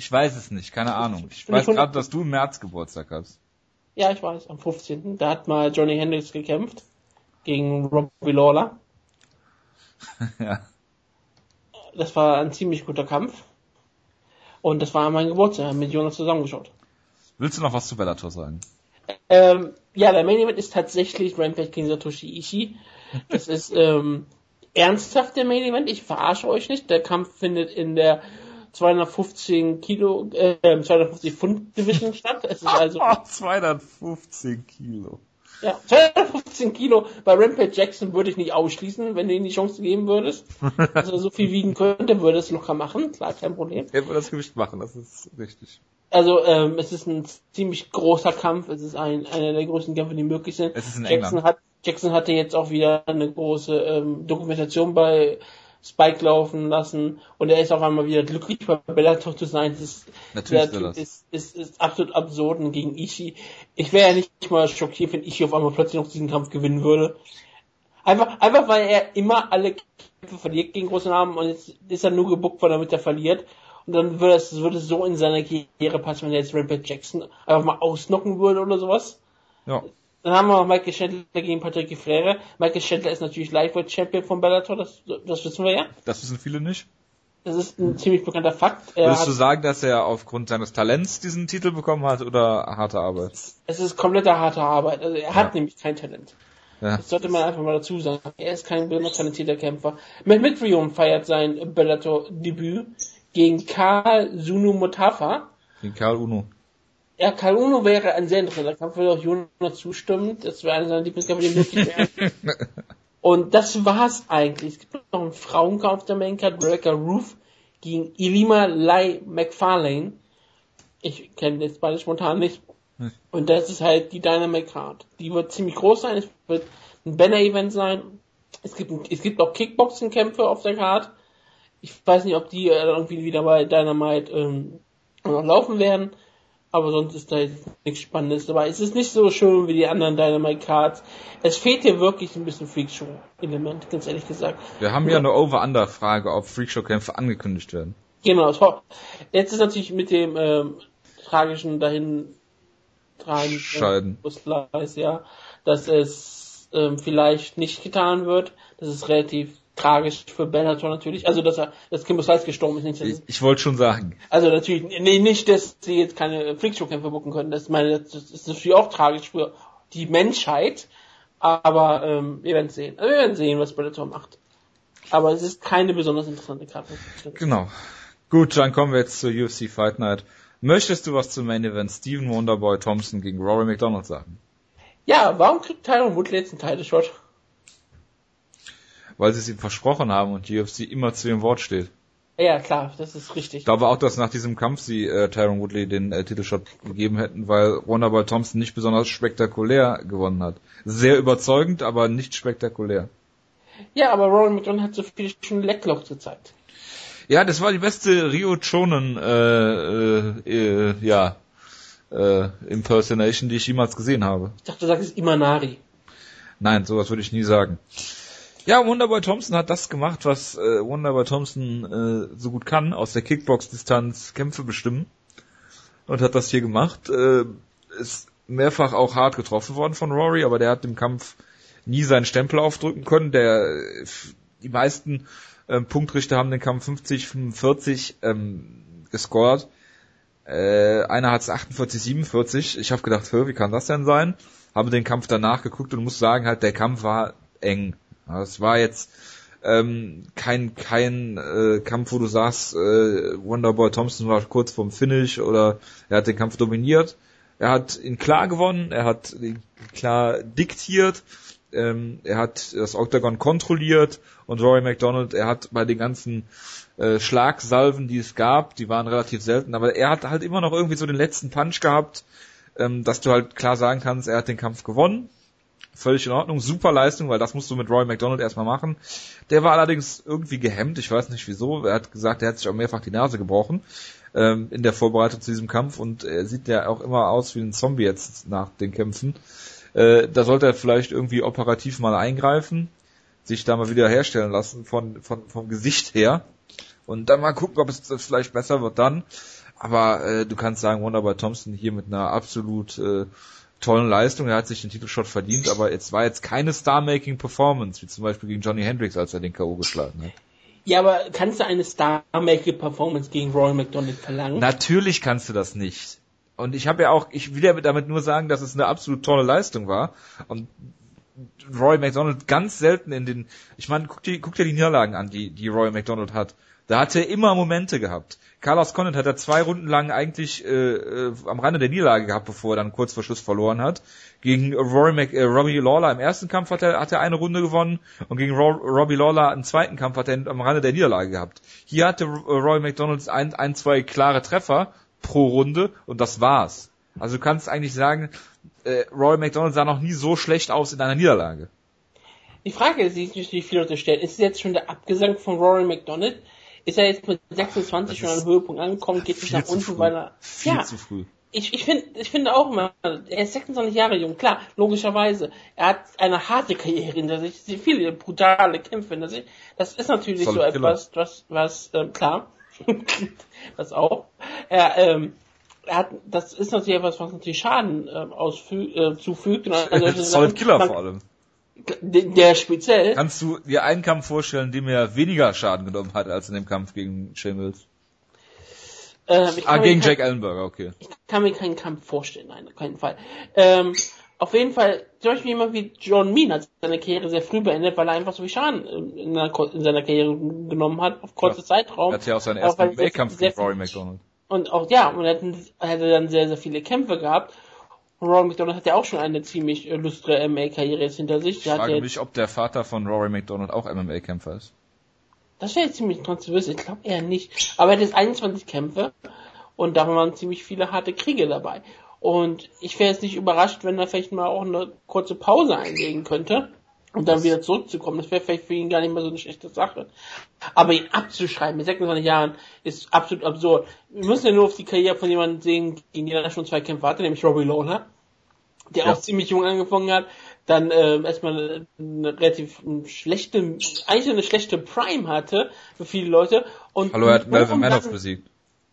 Ich weiß es nicht, keine Ahnung. Ich weiß gerade, dass du im März Geburtstag hast. Ja, ich weiß, am 15. Da hat mal Johnny Hendricks gekämpft gegen Robbie Lawler. (laughs) ja. Das war ein ziemlich guter Kampf. Und das war mein Geburtstag, mit Jonas zusammengeschaut. Willst du noch was zu Bellator sagen? Ähm, ja, der Main Event ist tatsächlich Rampage gegen Satoshi Ishii. Das (laughs) ist ähm, ernsthaft der Main Event. Ich verarsche euch nicht. Der Kampf findet in der 215 Kilo, äh, 250 Pfund Division statt. Es ist also (laughs) 215 Kilo. Ja, 215 Kilo bei Rampage Jackson würde ich nicht ausschließen, wenn du ihm die Chance geben würdest. Also so viel wiegen könnte, würde es locker machen, klar, kein Problem. Er würde das Gewicht machen, das ist richtig. Also ähm, es ist ein ziemlich großer Kampf, es ist ein, einer der größten Kämpfe, die möglich sind. Es ist in Jackson England. hat Jackson hatte jetzt auch wieder eine große ähm, Dokumentation bei Spike laufen lassen und er ist auch einmal wieder glücklich bei Bellator zu sein. Das ist, Natürlich der ist, ist, ist absolut absurd und gegen Ishii. Ich wäre ja nicht mal schockiert, wenn Ishii auf einmal plötzlich noch diesen Kampf gewinnen würde. Einfach, einfach weil er immer alle Kämpfe verliert gegen große Namen und jetzt ist er nur gebuckt worden, damit er verliert. Und dann würde es, würde es so in seiner Karriere passen, wenn er jetzt Rampage Jackson einfach mal ausnocken würde oder sowas. Ja. Dann haben wir noch Michael Chandler gegen Patrick Frere. Michael Chandler ist natürlich Lightweight Champion von Bellator, das, das wissen wir ja. Das wissen viele nicht. Das ist ein ziemlich bekannter Fakt. Er Würdest hat, du sagen, dass er aufgrund seines Talents diesen Titel bekommen hat oder harte Arbeit? es ist komplette harte Arbeit. Also er hat Ja. nämlich kein Talent. Ja. Das sollte man einfach mal dazu sagen. Er ist kein besonders talentierter Kämpfer. Mitrium feiert sein Bellator-Debüt gegen Karl Sunu Motafa. Gegen Karl Uno. Ja, Karl Uno wäre ein sehr interessanter Kampf, würde auch Jonas zustimmen. Das wäre einer seiner Lieblingskämpfe, die möglich wären. (laughs) Und das war's eigentlich. Es gibt noch einen Frauenkampf der Main Card, Rebecca Roof gegen Ilima Lai McFarlane. Ich kenne jetzt beide spontan nicht. Hm. Und das ist halt die Dynamic Card. Die wird ziemlich groß sein. Es wird ein Banner-Event sein. Es gibt, ein- es gibt auch Kickboxing-Kämpfe auf der Card. Ich weiß nicht, ob die äh, irgendwie wieder bei Dynamite ähm, noch laufen werden. Aber sonst ist da jetzt nichts Spannendes dabei. Es ist nicht so schön wie die anderen Dynamite Cards. Es fehlt hier wirklich ein bisschen Freakshow-Element, ganz ehrlich gesagt. Wir haben ja eine Over-Under-Frage, ob Freakshow-Kämpfe angekündigt werden. Genau, war, jetzt ist natürlich mit dem ähm, tragischen dahin tragen ja, dass es ähm, vielleicht nicht getan wird. Das ist relativ tragisch für Bellator natürlich. Also dass er dass Kimbo Slice gestorben ist, nicht, Ich, ich wollte schon sagen. also natürlich nee, nicht, dass sie jetzt keine Freakshow-Kämpfe bucken können. Das meine, das ist natürlich auch tragisch für die Menschheit. Aber ähm, wir werden sehen. Also wir werden sehen, was Bellator macht. Aber es ist keine besonders interessante Karte. Genau. Gut, dann kommen wir jetzt zur UFC Fight Night. Möchtest du was zum Main Event Steven Wonderboy Thompson gegen Rory McDonald sagen? Ja, warum kriegt Tyron Woodley jetzt einen Title Shot? Weil sie es ihm versprochen haben und die UFC immer zu ihrem Wort steht. Ja, klar, das ist richtig. Ich glaube auch, dass nach diesem Kampf sie äh, Tyron Woodley den äh, Titelshot gegeben hätten, weil Wonderboy Thompson nicht besonders spektakulär gewonnen hat. Sehr überzeugend, aber nicht spektakulär. Ja, aber Rory McDonald hat so viele schon Lecklocks gezeigt. Ja, das war die beste Rio Chonen äh, äh, äh, ja, äh, Impersonation, die ich jemals gesehen habe. Ich dachte, du sagst Imanari. Nein, sowas würde ich nie sagen. Ja, Wonderboy Thompson hat das gemacht, was äh, Wonderboy Thompson äh, so gut kann, aus der Kickbox-Distanz Kämpfe bestimmen. Und hat das hier gemacht. Äh, ist mehrfach auch hart getroffen worden von Rory, aber der hat im Kampf nie seinen Stempel aufdrücken können. Der, äh, die meisten ähm, Punktrichter haben den Kampf 50, 45 ähm, gescored. Äh, einer hat es 48, 47. Ich habe gedacht, wie kann das denn sein? Habe den Kampf danach geguckt und muss sagen, halt, der Kampf war eng. Ja, Es war jetzt ähm, kein kein äh, Kampf, wo du sagst, äh, Wonderboy Thompson war kurz vorm Finish oder er hat den Kampf dominiert. Er hat ihn klar gewonnen, er hat ihn klar diktiert, ähm, er hat das Octagon kontrolliert und Rory McDonald, er hat bei den ganzen äh, Schlagsalven, die es gab, die waren relativ selten, aber er hat halt immer noch irgendwie so den letzten Punch gehabt, ähm, dass du halt klar sagen kannst, er hat den Kampf gewonnen. Völlig in Ordnung, super Leistung, weil das musst du mit Roy McDonald erstmal machen. Der war allerdings irgendwie gehemmt, ich weiß nicht wieso. Er hat gesagt, er hat sich auch mehrfach die Nase gebrochen ähm, in der Vorbereitung zu diesem Kampf und er sieht ja auch immer aus wie ein Zombie jetzt nach den Kämpfen. Äh, da sollte er vielleicht irgendwie operativ mal eingreifen, sich da mal wieder herstellen lassen von, von vom Gesicht her und dann mal gucken, ob es vielleicht besser wird dann. Aber äh, du kannst sagen, Wonderboy Thompson hier mit einer absolut äh, tollen Leistung, er hat sich den Titelshot verdient, aber es war jetzt keine Star-Making-Performance, wie zum Beispiel gegen Johnny Hendricks, als er den K.O. geschlagen hat. Ja, aber kannst du eine Star-Making-Performance gegen Rory McDonald verlangen? Natürlich kannst du das nicht. Und ich habe ja auch, ich will ja damit nur sagen, dass es eine absolut tolle Leistung war. Und Roy McDonald ganz selten in den, ich meine, guck dir, guck dir die Niederlagen an, die, die Roy McDonald hat. Da hat er immer Momente gehabt. Carlos Condit hat er zwei Runden lang eigentlich äh, äh, am Rande der Niederlage gehabt, bevor er dann kurz vor Schluss verloren hat. Gegen Rory Mc, äh, Robbie Lawler im ersten Kampf hat er, hat er eine Runde gewonnen und gegen Ro Robbie Lawler im zweiten Kampf hat er am Rande der Niederlage gehabt. Hier hatte Roy McDonald ein, ein, zwei klare Treffer pro Runde und das war's. Also du kannst eigentlich sagen, äh, Roy McDonald sah noch nie so schlecht aus in einer Niederlage. Die Frage ist, die sich natürlich viel unterstellt. Ist es jetzt schon der Abgesang von Rory McDonald? Ist er jetzt mit 26 schon am Höhepunkt angekommen, geht nicht nach unten, weil er, Viel ja, zu früh. ich, ich finde ich finde auch immer, er ist 26 Jahre jung, klar, logischerweise. Er hat eine harte Karriere hinter sich, viele brutale Kämpfe hinter sich. Das ist natürlich Soll so etwas, was, was, ähm, klar, (laughs) das auch. Er, ähm, er hat, das ist natürlich etwas, was natürlich Schaden ähm, ausfü äh, zufügt. Und also (laughs) Solid Killer man, vor allem. Der speziell. Kannst du dir einen Kampf vorstellen, dem er weniger Schaden genommen hat als in dem Kampf gegen Mills? Ähm, ah, gegen Jack Ellenberger, okay. Ich kann mir keinen Kampf vorstellen, nein, auf keinen Fall. Ähm, auf jeden Fall, zum Beispiel jemand wie John Mean hat seine Karriere sehr früh beendet, weil er einfach so viel Schaden in, in seiner Karriere genommen hat, auf kurze ja. Zeitraum. Er hat ja auch seinen ersten Wettkampf gegen Rory McDonald. Und auch, ja, und er hätte dann sehr, sehr viele Kämpfe gehabt. Rory McDonald hat ja auch schon eine ziemlich äh, lustre MMA-Karriere jetzt hinter sich. Ich frage mich, ob der Vater von Rory McDonald auch MMA-Kämpfer ist. Das wäre ziemlich kontrovers, ich glaube eher nicht. Aber er hat jetzt 21 Kämpfe und da waren ziemlich viele harte Kriege dabei. Und ich wäre jetzt nicht überrascht, wenn er vielleicht mal auch eine kurze Pause einlegen könnte und dann wieder zurückzukommen. Das wäre vielleicht für ihn gar nicht mehr so eine schlechte Sache. Aber ihn abzuschreiben mit 26 Jahren ist absolut absurd. Wir müssen ja nur auf die Karriere von jemandem sehen, gegen den er schon zwei Kämpfe hatte, nämlich Robbie Lawler, der ja. auch ziemlich jung angefangen hat, dann äh, erstmal eine relativ schlechte, eigentlich eine schlechte Prime hatte für viele Leute. Und Hallo, er hat Melvin Manoff besiegt.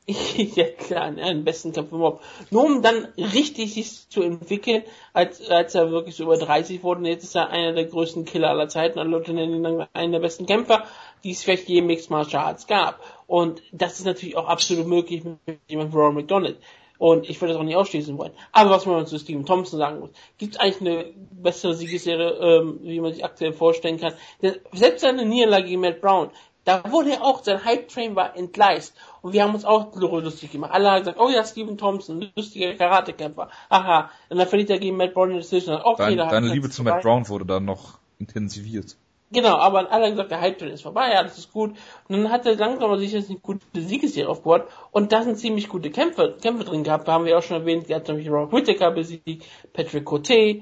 (laughs) ja klar, einen besten Kampf überhaupt. Nur um dann richtig sich zu entwickeln, als, als er wirklich so über 30 wurde. Jetzt ist er einer der größten Killer aller Zeiten. Alle Leute nennen ihn dann einen der besten Kämpfer, die es vielleicht je im Mixed Martial Arts gab. Und das ist natürlich auch absolut möglich mit jemandem wie Ron McDonald. Und ich würde das auch nicht ausschließen wollen. Aber was man zu Steven Thompson sagen muss, gibt es eigentlich eine bessere Siegesserie, ähm, wie man sich aktuell vorstellen kann. Denn selbst seine Niederlage gegen Matt Brown, da wurde er auch, sein Hype-Train war entgleist. Und wir haben uns auch lustig gemacht. Alle haben gesagt, oh ja, Steven Thompson, lustiger Karatekämpfer. Aha. Und dann verliert er gegen Matt Brown in Decision. Okay, Dein, deine Liebe zu Matt Brown wurde dann noch intensiviert. Genau, aber alle haben gesagt, der Hype ist vorbei, ja, das ist gut. Und dann hat er langsam sich jetzt eine gute Siegesserie aufgebaut und da sind ziemlich gute Kämpfe, Kämpfe drin gehabt. Da haben wir auch schon erwähnt, er hat nämlich Rob Whittaker besiegt, Patrick Cote,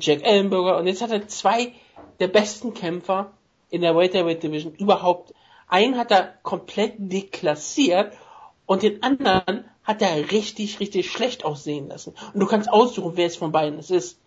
Jack Ellenberger und jetzt hat er zwei der besten Kämpfer in der Welterweight Division überhaupt. Einen hat er komplett deklassiert und den anderen hat er richtig, richtig schlecht aussehen lassen. Und du kannst aussuchen, wer es von beiden es ist.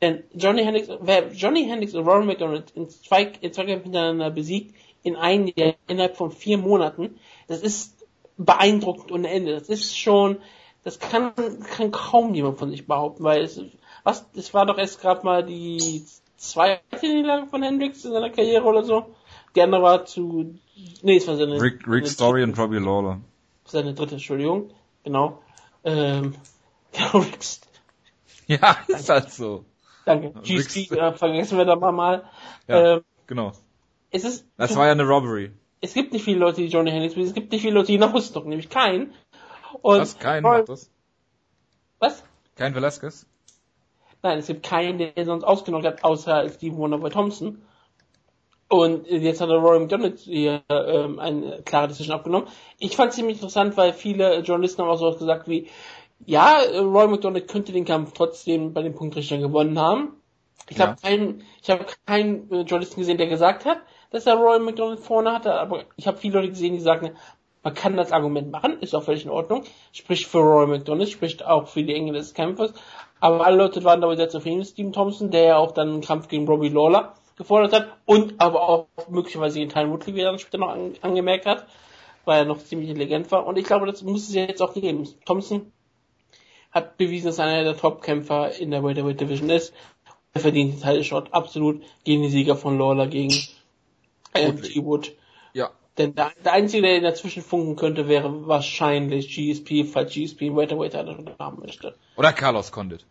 Denn Johnny Hendricks, wer Johnny Hendricks und Rory McDonald in zwei, in zwei Kämpfen hintereinander besiegt, in einem Jahr, innerhalb von vier Monaten, das ist beeindruckend ohne Ende. Das ist schon, das kann, kann kaum jemand von sich behaupten, weil es, was, das war doch erst gerade mal die zweite Niederlage von Hendricks in seiner Karriere oder so. Andere war zu, nee, es war seine, Rick, Rick Story und Robbie Lawler. Seine dritte, Entschuldigung, genau. Ähm, (laughs) genau, Rick, ja, (laughs) ist halt so. Danke. GSP, äh, vergessen wir da mal. Ja, ähm, genau. Es ist das war ja eine Robbery. Es gibt nicht viele Leute, die Johnny Hendricks es gibt nicht viele Leute, die nach Woodstock, nämlich keinen. Und Was? Kein macht das? Was? Kein Velasquez? Nein, es gibt keinen, der sonst ausgenommen hat, außer Steve Wonderboy Thompson. Und jetzt hat er Rory McDonald hier ähm, eine klare Decision abgenommen. Ich fand es ziemlich interessant, weil viele Journalisten haben auch so gesagt wie, ja, Roy McDonald könnte den Kampf trotzdem bei den Punktrichtern gewonnen haben. Ich ja. habe keinen, ich habe keinen äh, Journalisten gesehen, der gesagt hat, dass er Roy McDonald vorne hatte, aber ich habe viele Leute gesehen, die sagen, man kann das Argument machen, ist auch völlig in Ordnung, spricht für Roy McDonald, spricht auch für die Enge des Kampfes, aber alle Leute waren dabei sehr zufrieden mit Steve Thompson, der ja auch dann einen Kampf gegen Robbie Lawler gefordert hat und aber auch möglicherweise den Tyne Woodley, wie er dann später noch an, angemerkt hat, weil er noch ziemlich intelligent war und ich glaube, das muss es jetzt auch geben. Thompson hat bewiesen, dass er einer der Top-Kämpfer in der Welterweight Division ist. Er verdient den Title Shot absolut gegen den Sieger von Lawler gegen äh, Wood. Ja. Denn der, der einzige, der dazwischen funken könnte, wäre wahrscheinlich GSP, falls GSP einen Welterweight Title haben möchte. Oder Carlos Condit.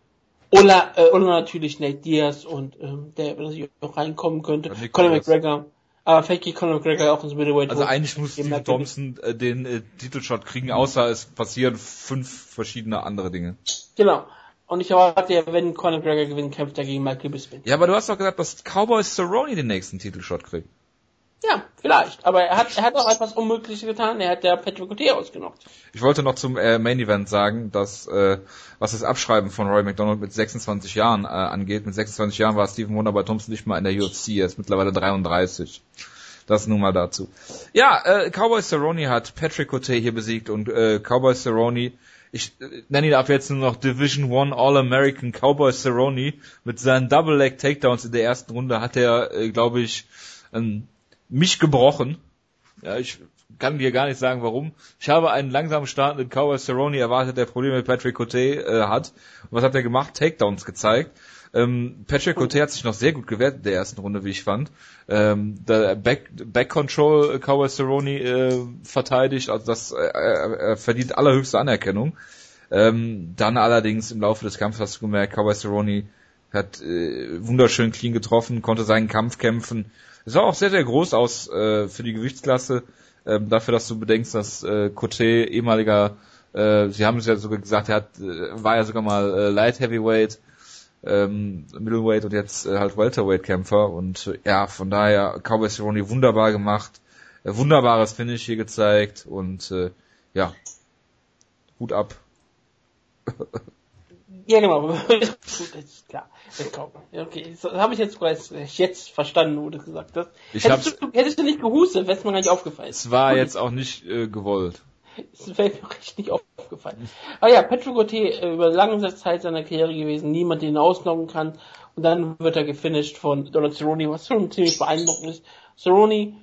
Oder, äh, oder natürlich Nate Diaz und ähm, der natürlich auch reinkommen könnte. Conor McGregor. Aber vielleicht geht Conor McGregor auch ins Middleweight. Also eigentlich muss Steve Thompson äh, den äh, Titelshot kriegen, außer es passieren fünf verschiedene andere Dinge. Genau. Und ich erwarte ja, wenn Conor McGregor gewinnt, kämpft er gegen Michael Bisping. Ja, aber du hast doch gesagt, dass Cowboy Cerrone den nächsten Titelshot kriegt. Ja, vielleicht. Aber er hat, er hat auch etwas Unmögliches getan. Er hat der Patrick Cotier ausgenockt. Ich wollte noch zum äh, Main Event sagen, dass äh, was das Abschreiben von Roy McDonald mit 26 Jahren äh, angeht. Mit 26 Jahren war Stephen Wonder bei Thompson nicht mal in der UFC. Er ist mittlerweile 33. Das nun mal dazu. Ja, äh, Cowboy Cerrone hat Patrick Cote hier besiegt und äh, Cowboy Cerrone ich äh, nenne ihn ab jetzt nur noch Division One All-American Cowboy Cerrone. Mit seinen Double Leg Takedowns in der ersten Runde hat er, äh, glaube ich, ähm, mich gebrochen. Ja, ich kann dir gar nicht sagen, warum. Ich habe einen langsam startenden Cowboy Cerrone erwartet, der Probleme mit Patrick Cote äh, hat. Und was hat er gemacht? Takedowns gezeigt. Ähm, Patrick Cote hat sich noch sehr gut gewertet in der ersten Runde, wie ich fand. Ähm, der Back, Back Control äh, Cowboy Cerrone äh, verteidigt, also das äh, äh, verdient allerhöchste Anerkennung. Ähm, dann allerdings im Laufe des Kampfes hast du gemerkt, Cowboy Cerrone hat äh, wunderschön clean getroffen, konnte seinen Kampf kämpfen. Es sah auch sehr, sehr groß aus äh, für die Gewichtsklasse. Ähm, dafür, dass du bedenkst, dass äh, Cote ehemaliger, äh, sie haben es ja sogar gesagt, er hat, äh, war ja sogar mal äh, Light Heavyweight, ähm, Middleweight und jetzt äh, halt Welterweight-Kämpfer und äh, ja, von daher Cowboy Cerrone wunderbar gemacht, äh, wunderbares Finish hier gezeigt und äh, ja, Hut ab. Ja, genau. (laughs) Gut, klar. Okay, das habe ich jetzt bereits jetzt verstanden, wo du gesagt hast. Ich hättest, du, hättest du nicht gehustet, wäre es mir gar nicht aufgefallen. Es war jetzt auch nicht äh, gewollt. Es wäre mir recht nicht aufgefallen. Aber ja, Patrick Ote äh, über lange Zeit seiner Karriere gewesen, niemand den ausnocken kann. Und dann wird er gefinisht von Donald Cerrone, was schon ziemlich beeindruckend ist. Cerrone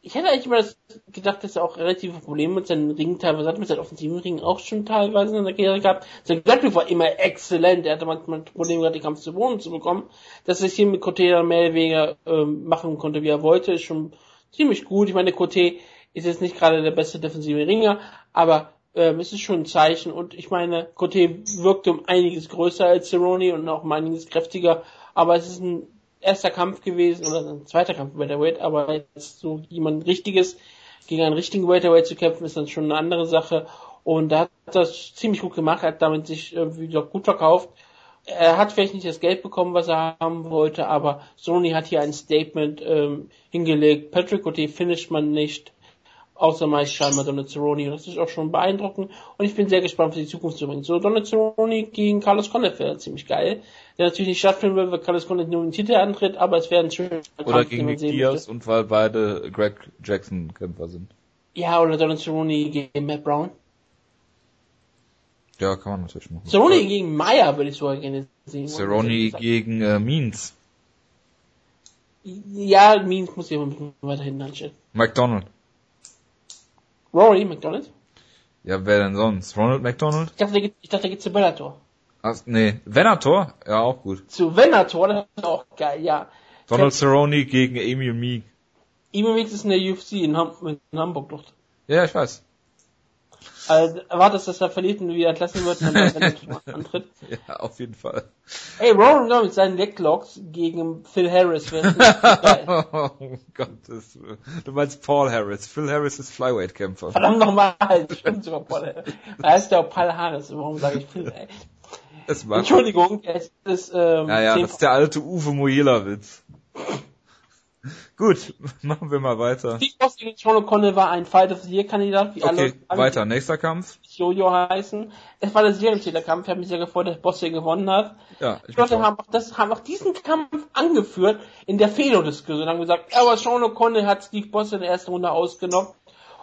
ich hätte eigentlich immer gedacht, dass er auch relative Probleme mit seinen Ringen teilweise hat, mit seinen offensiven Ringen auch schon teilweise in der Karriere gehabt. Sein Grappling war immer exzellent. Er hatte manchmal Probleme gehabt, den Kampf zu Boden zu bekommen. Dass er es hier mit Cote mehr oder weniger ähm, machen konnte, wie er wollte, ist schon ziemlich gut. Ich meine, Cote ist jetzt nicht gerade der beste defensive Ringer, aber ähm, es ist schon ein Zeichen. Und ich meine, Cote wirkte um einiges größer als Cerrone und auch um einiges kräftiger. Aber es ist ein erster Kampf gewesen oder ein zweiter Kampf bei der Weight, aber jetzt so jemand richtiges gegen einen richtigen Welterweight zu kämpfen, ist dann schon eine andere Sache. Und er hat das ziemlich gut gemacht, hat damit sich irgendwie doch gut verkauft. Er hat vielleicht nicht das Geld bekommen, was er haben wollte, aber Sony hat hier ein Statement ähm, hingelegt. Patrick Cote finisht man nicht außer meist scheinbar Donazzaroni. Und das ist auch schon beeindruckend. Und ich bin sehr gespannt für die Zukunft zu bringen. So Donazzaroni gegen Carlos Condit wäre ziemlich geil. Der natürlich nicht stattfinden wird, weil Carlos Condit nur den Titel antritt, aber es wäre ein schöner Oder Kampf, gegen Nick Diaz und weil beide Greg Jackson Kämpfer sind. Ja, oder Donazzaroni gegen Matt Brown. Ja, kann man natürlich machen. Cerrone gegen Meyer würde ich sogar gerne sehen. Cerrone gegen äh, Means. Ja, Means muss ich aber ein bisschen weiter hinten anstellen. McDonald. Rory McDonald? Ja, wer denn sonst? Ronald McDonald? Ich dachte, der geht, ich dachte, der geht zu Bellator. Ach, nee, Venator? Ja, auch gut. Zu Venator, das ist auch geil, ja. Donald Cerrone gegen und Meek. Amy Meek ist in der UFC in, Ham in Hamburg doch. Ja, ich weiß. Also erwartest, dass er verliert und wieder entlassen wird, wenn er (laughs) antritt. Ja, auf jeden Fall. Ey, Roman Gott mit seinen Leglocks gegen Phil Harris wäre Oh Gott, das, du meinst Paul Harris. Phil Harris ist Flyweight-Kämpfer. Verdammt nochmal, stimmt sogar Paul Harris. Da heißt der auch Paul Harris, warum sage ich Phil, ey? Entschuldigung, es ist, ähm, Ja, ja, das ist der alte Uwe Mojela-Witz. Gut, (laughs) machen wir mal weiter. Steve Boss gegen Sean O'Connell war ein Fight of the Year Kandidat, wie okay, alle. weiter, nächster Kampf. Jojo heißen. Es war der Serienzählerkampf, ich habe mich sehr gefreut, dass Boss hier gewonnen hat. Ja, ich die Leute haben auch, das, haben auch diesen Kampf angeführt in der Felo-Diskussion, haben gesagt, aber Sean O'Connell hat Steve Boss in der ersten Runde ausgenommen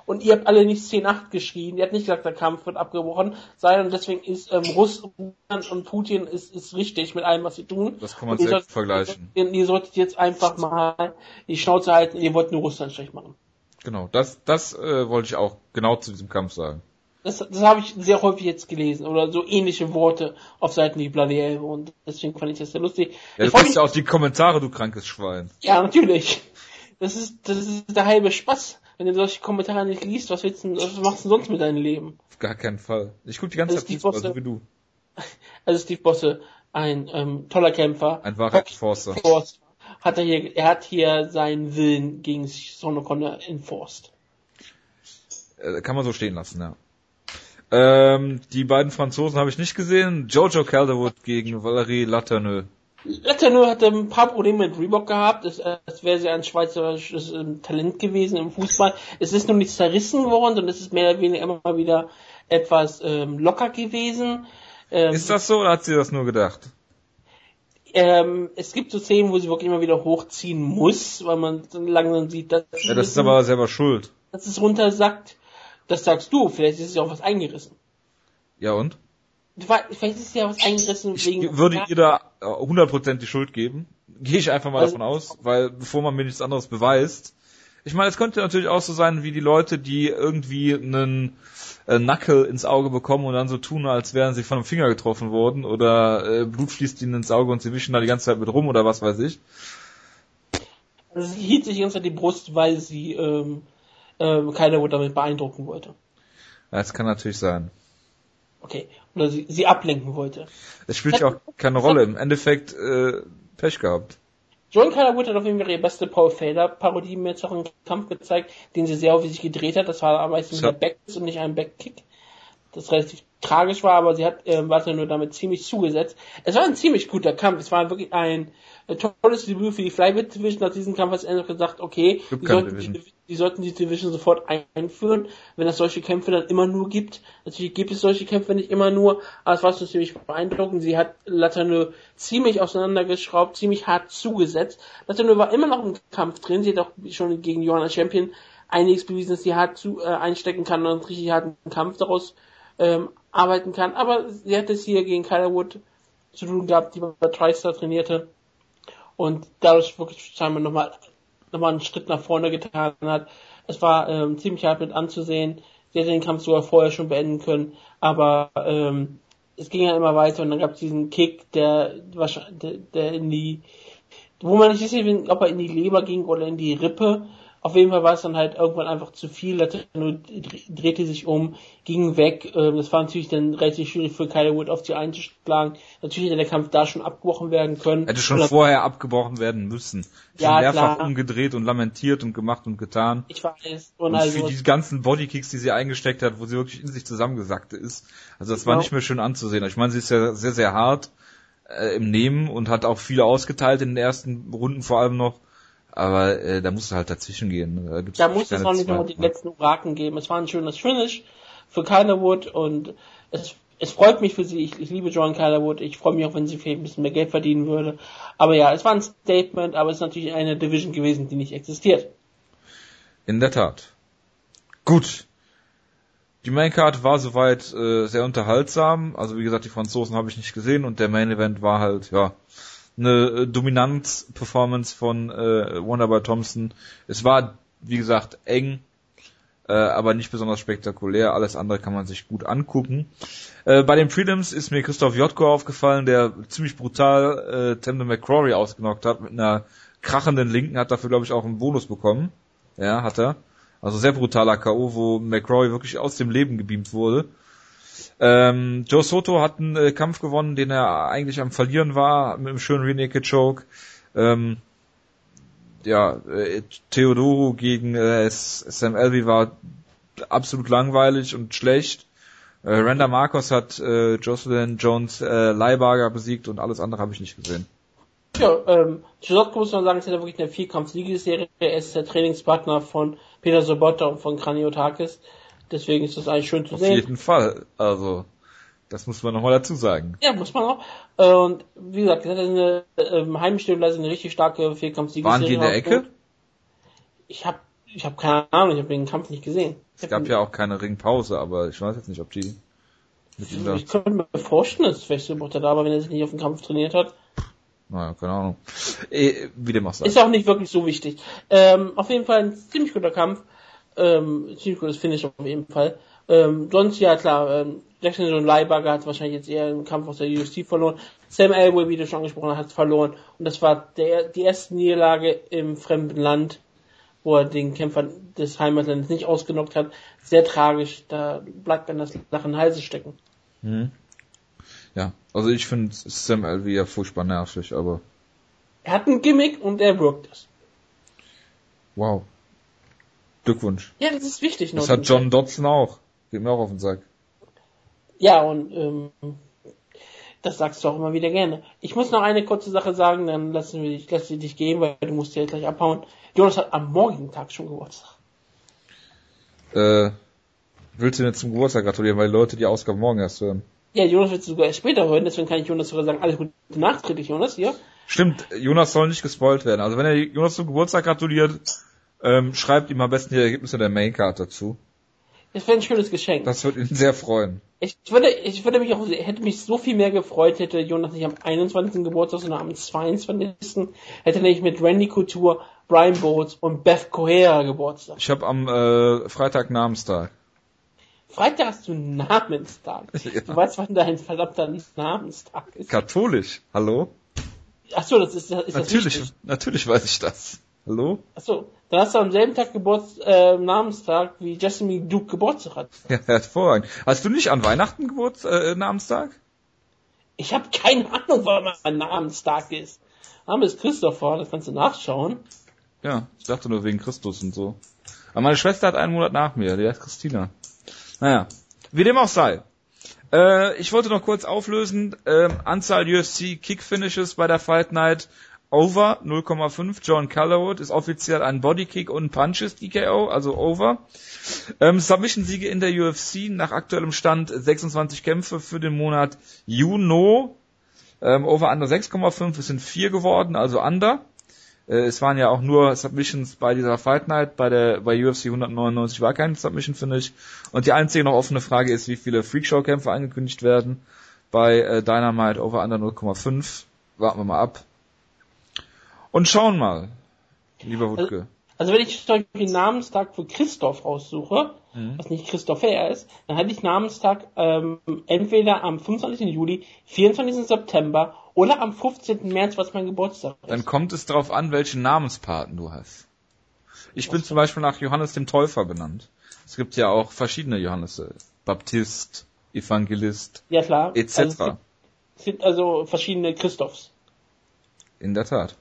und ihr habt alle nicht 10-8 geschrien. Ihr habt nicht gesagt, der Kampf wird abgebrochen sein und deswegen ist ähm, Russland und Putin ist, ist richtig mit allem, was sie tun. Das kann man sehr solltet, vergleichen. Ihr, ihr solltet jetzt einfach mal die Schnauze halten, ihr wollt nur Russland schlecht machen. Genau, das, das äh, wollte ich auch genau zu diesem Kampf sagen. Das, das habe ich sehr häufig jetzt gelesen oder so ähnliche Worte auf Seiten die Bloody Elbe und deswegen fand ich das sehr lustig. Ja, du liest ja auch die Kommentare, du krankes Schwein. Ja, natürlich. Das ist, das ist der halbe Spaß. Wenn du solche Kommentare nicht liest, was willst du, was machst du sonst mit deinem Leben? Auf gar keinen Fall. Ich gucke die ganze also Zeit Fußball, so wie du. (laughs) Also Steve Bosse, ein ähm, toller Kämpfer. Ein wahrer Forster. Hat er hier, er hat hier seinen Willen gegen Son O'Connor enforced. Äh, kann man so stehen lassen, ja. Ähm, die beiden Franzosen habe ich nicht gesehen. Jojo Calderwood gegen Valerie Laterneux. Laterneux hatte ein paar Probleme mit Reebok gehabt. Es, es wäre sehr ein schweizerisches ähm, Talent gewesen im Fußball. Es ist noch nicht zerrissen worden und es ist mehr oder weniger immer wieder etwas ähm, locker gewesen. Ähm, ist das so oder hat sie das nur gedacht? Ähm, es gibt so Szenen, wo sie wirklich immer wieder hochziehen muss, weil man langsam sieht, dass ja, das ist aber selber schuld. Dass es runtersackt. Das sagst du, vielleicht ist es ja auch was eingerissen. Ja und? Vielleicht ist ja was eingerissen Ich wegen. würde ihr da äh, 100% die Schuld geben. Gehe ich einfach mal Also- davon aus, weil bevor man mir nichts anderes beweist. Ich meine, es könnte natürlich auch so sein, wie die Leute, die irgendwie einen äh, Knuckle ins Auge bekommen und dann so tun, als wären sie von einem Finger getroffen worden oder äh, Blut fließt ihnen ins Auge und sie wischen da die ganze Zeit mit rum oder was weiß ich. Also sie hielt sich die ganze Zeit die Brust, weil sie ähm, ähm, keiner damit beeindrucken wollte. Das kann natürlich sein. Okay. Oder sie, sie ablenken wollte. Es spielt ja auch keine Rolle. Im Endeffekt äh, Pech gehabt. John Calderwood hat auf jeden Fall ihre beste Paul Felder Parodie mir jetzt auch im Kampf gezeigt, den sie sehr auf sich gedreht hat. Das war am meisten Ja. der Backkick und nicht ein Backkick. Das relativ tragisch war, aber sie hat Walter nur damit ziemlich zugesetzt. Es war ein ziemlich guter Kampf. Es war wirklich ein äh, tolles Debüt für die Flyweight Division. Nach diesem Kampf hat es endlich gesagt, okay, die sollten, die, Division. die sollten die Division sofort einführen, wenn es solche Kämpfe dann immer nur gibt. Natürlich gibt es solche Kämpfe nicht immer nur, aber es war schon ziemlich beeindruckend. Sie hat Latano ziemlich auseinandergeschraubt, ziemlich hart zugesetzt. Latano war immer noch im Kampf drin. Sie hat auch schon gegen Johanna Champion einiges bewiesen, dass sie hart zu, äh, einstecken kann und einen richtig harten Kampf daraus ähm, arbeiten kann. Aber sie hat es hier gegen Kyler Wood zu tun gehabt, die bei TriStar trainierte und dadurch wirklich scheinbar nochmal nochmal einen Schritt nach vorne getan hat. Es war ähm, ziemlich hart mit anzusehen. Sie hätte den Kampf sogar vorher schon beenden können, aber ähm, es ging ja immer weiter und dann gab es diesen Kick, der wahrscheinlich der, der in die wo man nicht wissen, ob er in die Leber ging oder in die Rippe. Auf jeden Fall war es dann halt irgendwann einfach zu viel. Latino drehte sich um, ging weg. Ähm, Das war natürlich dann relativ schwierig für Kyler Wood auf sie einzuschlagen. Natürlich hätte der Kampf da schon abgebrochen werden können. Hätte schon vorher abgebrochen werden müssen. Schon Ja, mehrfach klar. umgedreht und lamentiert und gemacht und getan. Ich weiß. Und, Und also, für die ganzen Bodykicks, die sie eingesteckt hat, wo sie wirklich in sich zusammengesackt ist. Also das war Genau. nicht mehr schön anzusehen. Ich meine, sie ist ja sehr, sehr hart äh, im Nehmen und hat auch viele ausgeteilt in den ersten Runden vor allem noch. Aber äh, da musst du halt dazwischen gehen. Da, gibt's da wirklich muss es auch nicht nochmal die letzten Oraken geben. Es war ein schönes Finish für Kylerwood und es, es freut mich für sie. Ich, ich liebe John Kylerwood. Ich freue mich auch, wenn sie vielleicht ein bisschen mehr Geld verdienen würde. Aber ja, es war ein Statement, aber es ist natürlich eine Division gewesen, die nicht existiert. In der Tat. Gut. Die Maincard war soweit äh, sehr unterhaltsam. Also wie gesagt, die Franzosen habe ich nicht gesehen und der Main Event war halt, ja, eine äh, Dominanz-Performance von äh, Wonderboy Thompson. Es war, wie gesagt, eng, äh, aber nicht besonders spektakulär. Alles andere kann man sich gut angucken. Äh, bei den Prelims ist mir Christoph Jotko aufgefallen, der ziemlich brutal äh, Tandem McCrory ausgenockt hat mit einer krachenden Linken, hat dafür, glaube ich, auch einen Bonus bekommen. Ja, hat er. Also sehr brutaler K.O., wo McCrory wirklich aus dem Leben gebeamt wurde. Ähm, Joe Soto hat einen äh, Kampf gewonnen, den er eigentlich am Verlieren war, mit einem schönen Renaked Choke. Ähm, ja, äh, Theodoro gegen äh, Sam Alvey war absolut langweilig und schlecht. Äh, Randa Marcos hat äh, Jocelyn Jones äh, Leibarger besiegt und alles andere habe ich nicht gesehen. Ja, ähm, Gisotko muss man sagen, ist ja wirklich eine Vierkampf-Siegesserie. Er ist der Trainingspartner von Peter Sobotta und von Kraniotakis. Deswegen ist das eigentlich schön zu Auf sehen. jeden Fall. Also, das muss man nochmal dazu sagen. Ja, muss man auch. Äh, Und wie gesagt, das ist eine ähm, Heimstellung, eine richtig starke Vierkampf-Siegesserie. Waren die in der Ecke? Ich habe ich hab keine Ahnung, ich habe den Kampf nicht gesehen. Ich Es gab ja auch keine Ringpause, aber ich weiß jetzt nicht, ob die mit ihm da. Ich könnte mir vorstellen, dass vielleicht Sobotta da war, wenn er sich nicht auf den Kampf trainiert hat. Naja, keine Ahnung. Eh, wie dem auch sei. Ist auch nicht wirklich so wichtig. Ähm, auf jeden Fall ein ziemlich guter Kampf. Ähm, ziemlich gutes Finish auf jeden Fall. Ähm, sonst, ja klar, ähm, Jackson und Leiberger hat wahrscheinlich jetzt eher einen Kampf aus der UFC verloren. Sam Elway, wie du schon angesprochen hast, hat verloren. Und das war der, die erste Niederlage im fremden Land, wo er den Kämpfer des Heimatlandes nicht ausgenockt hat. Sehr tragisch. Da bleibt dann das Lachen im Halse stecken. Mhm. Ja, also ich finde Sam Alvey ja furchtbar nervig, aber Er hat ein Gimmick und er wirkt es. wow. Glückwunsch. Ja, das ist wichtig. Das hat John Dodson auch. Geht mir auch auf den Sack. Ja, und ähm, das sagst du auch immer wieder gerne. Ich muss noch eine kurze Sache sagen, dann lassen wir dich, lassen wir dich gehen, weil du musst ja jetzt gleich abhauen. Jonas hat am morgigen Tag schon Geburtstag. Äh, willst du mir zum Geburtstag gratulieren, weil Leute die Ausgabe morgen erst hören? Ja, Jonas wird sogar erst später hören, deswegen kann ich Jonas sogar sagen, alles Gute nachträglich, Jonas, hier. Stimmt, Jonas soll nicht gespoilt werden. Also wenn er Jonas zum Geburtstag gratuliert, ähm, schreibt ihm am besten die Ergebnisse der Maincard dazu. Das wäre ein schönes Geschenk. Das würde ihn sehr freuen. Ich würde, ich würde mich auch, hätte mich so viel mehr gefreut, hätte Jonas nicht am 21. Geburtstag, sondern am 22. hätte nämlich mit Randy Couture, Brian Bowles und Beth Correa Geburtstag. Ich habe am äh, Freitag Namenstag. Freitag hast du Namenstag. (laughs) Ja. Du weißt, wann dein verdammter Namenstag ist. Katholisch. Hallo? Achso, das ist, ist das Natürlich, wichtig? natürlich weiß ich das. Hallo? Achso, dann hast du am selben Tag Geburts, äh, Namenstag, wie Jasmine Duke Geburtstag hat. (laughs) Ja, hervorragend. Hast du nicht an Weihnachten Geburts äh, Namenstag? Ich habe keine Ahnung, wann mein Namenstag ist. Name ist Christopher, das kannst du nachschauen. Ja, ich dachte nur wegen Christus und so. Aber meine Schwester hat einen Monat nach mir, die heißt Christina. Naja, wie dem auch sei. Äh, ich wollte noch kurz auflösen, ähm, Anzahl UFC Kick Finishes bei der Fight Night over 0,5. John Callerwood ist offiziell ein Bodykick und Punches DKO, also over. Ähm, Submission-Siege in der UFC nach aktuellem Stand 26 Kämpfe für den Monat Juno. Ähm, over under 6,5, es sind 4 geworden, also under. Äh, es waren ja auch nur Submissions bei dieser Fight Night, bei der bei UFC 199 war kein Submission Finish. Und die einzige noch offene Frage ist, wie viele Freakshow-Kämpfe angekündigt werden. Bei äh, Dynamite over under 0,5. Warten wir mal ab. Und schauen mal, lieber Wutke. Also wenn ich zum Beispiel den Namenstag für Christoph raussuche, Mhm. was nicht Christopher ist, dann hatte ich Namenstag ähm, entweder am 25. Juli, 24. September oder am 15. März, was mein Geburtstag ist. Dann kommt es darauf an, welchen Namenspaten du hast. Ich bin zum Beispiel nach Johannes dem Täufer benannt. Es gibt ja auch verschiedene Johannese. Baptist, Evangelist, ja klar. etc. Also es, gibt, es gibt also verschiedene Christophs. In der Tat.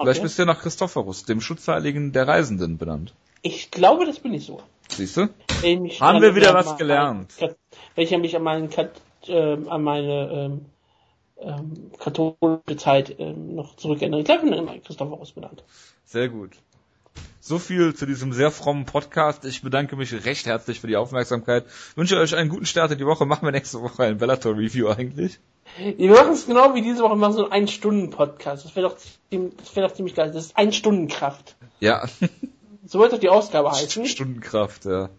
Vielleicht bist du ja nach Christophorus, dem Schutzheiligen der Reisenden, benannt. Ich glaube, das bin ich so. Siehst du? Haben an- wir wieder an was gelernt. Kat- Wenn ich mich an, meinen Kat, ähm, an meine ähm, ähm, katholische Zeit ähm, noch zurückerinnere. Ich glaube, ich bin immer Christophorus benannt. Sehr gut. So viel zu diesem sehr frommen Podcast. Ich bedanke mich recht herzlich für die Aufmerksamkeit. Wünsche euch einen guten Start in die Woche. Machen wir nächste Woche ein Bellator Review eigentlich? Wir machen es genau wie diese Woche, wir machen so einen Ein-Stunden-Podcast. Das wäre doch, das wäre doch ziemlich geil. Das ist Ein-Stunden-Kraft. Ja. So wird doch die Ausgabe heißen. Stundenkraft, ja.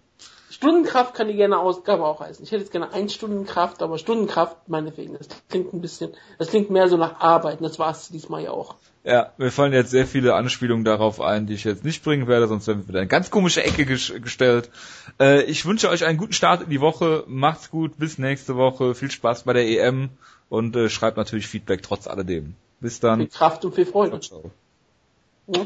Stundenkraft kann die gerne Ausgabe auch heißen. Ich hätte jetzt gerne Ein-Stunden-Kraft, aber Stundenkraft meinetwegen. Das klingt ein bisschen, das klingt mehr so nach Arbeiten. Das war es diesmal ja auch. Ja, mir fallen jetzt sehr viele Anspielungen darauf ein, die ich jetzt nicht bringen werde, sonst werden wir wieder in eine ganz komische Ecke ges gestellt. Äh, ich wünsche euch einen guten Start in die Woche. Macht's gut, bis nächste Woche. Viel Spaß bei der EM und äh, schreibt natürlich Feedback trotz alledem. Bis dann. Viel Kraft und viel Freude. Ciao, ciao. Ja.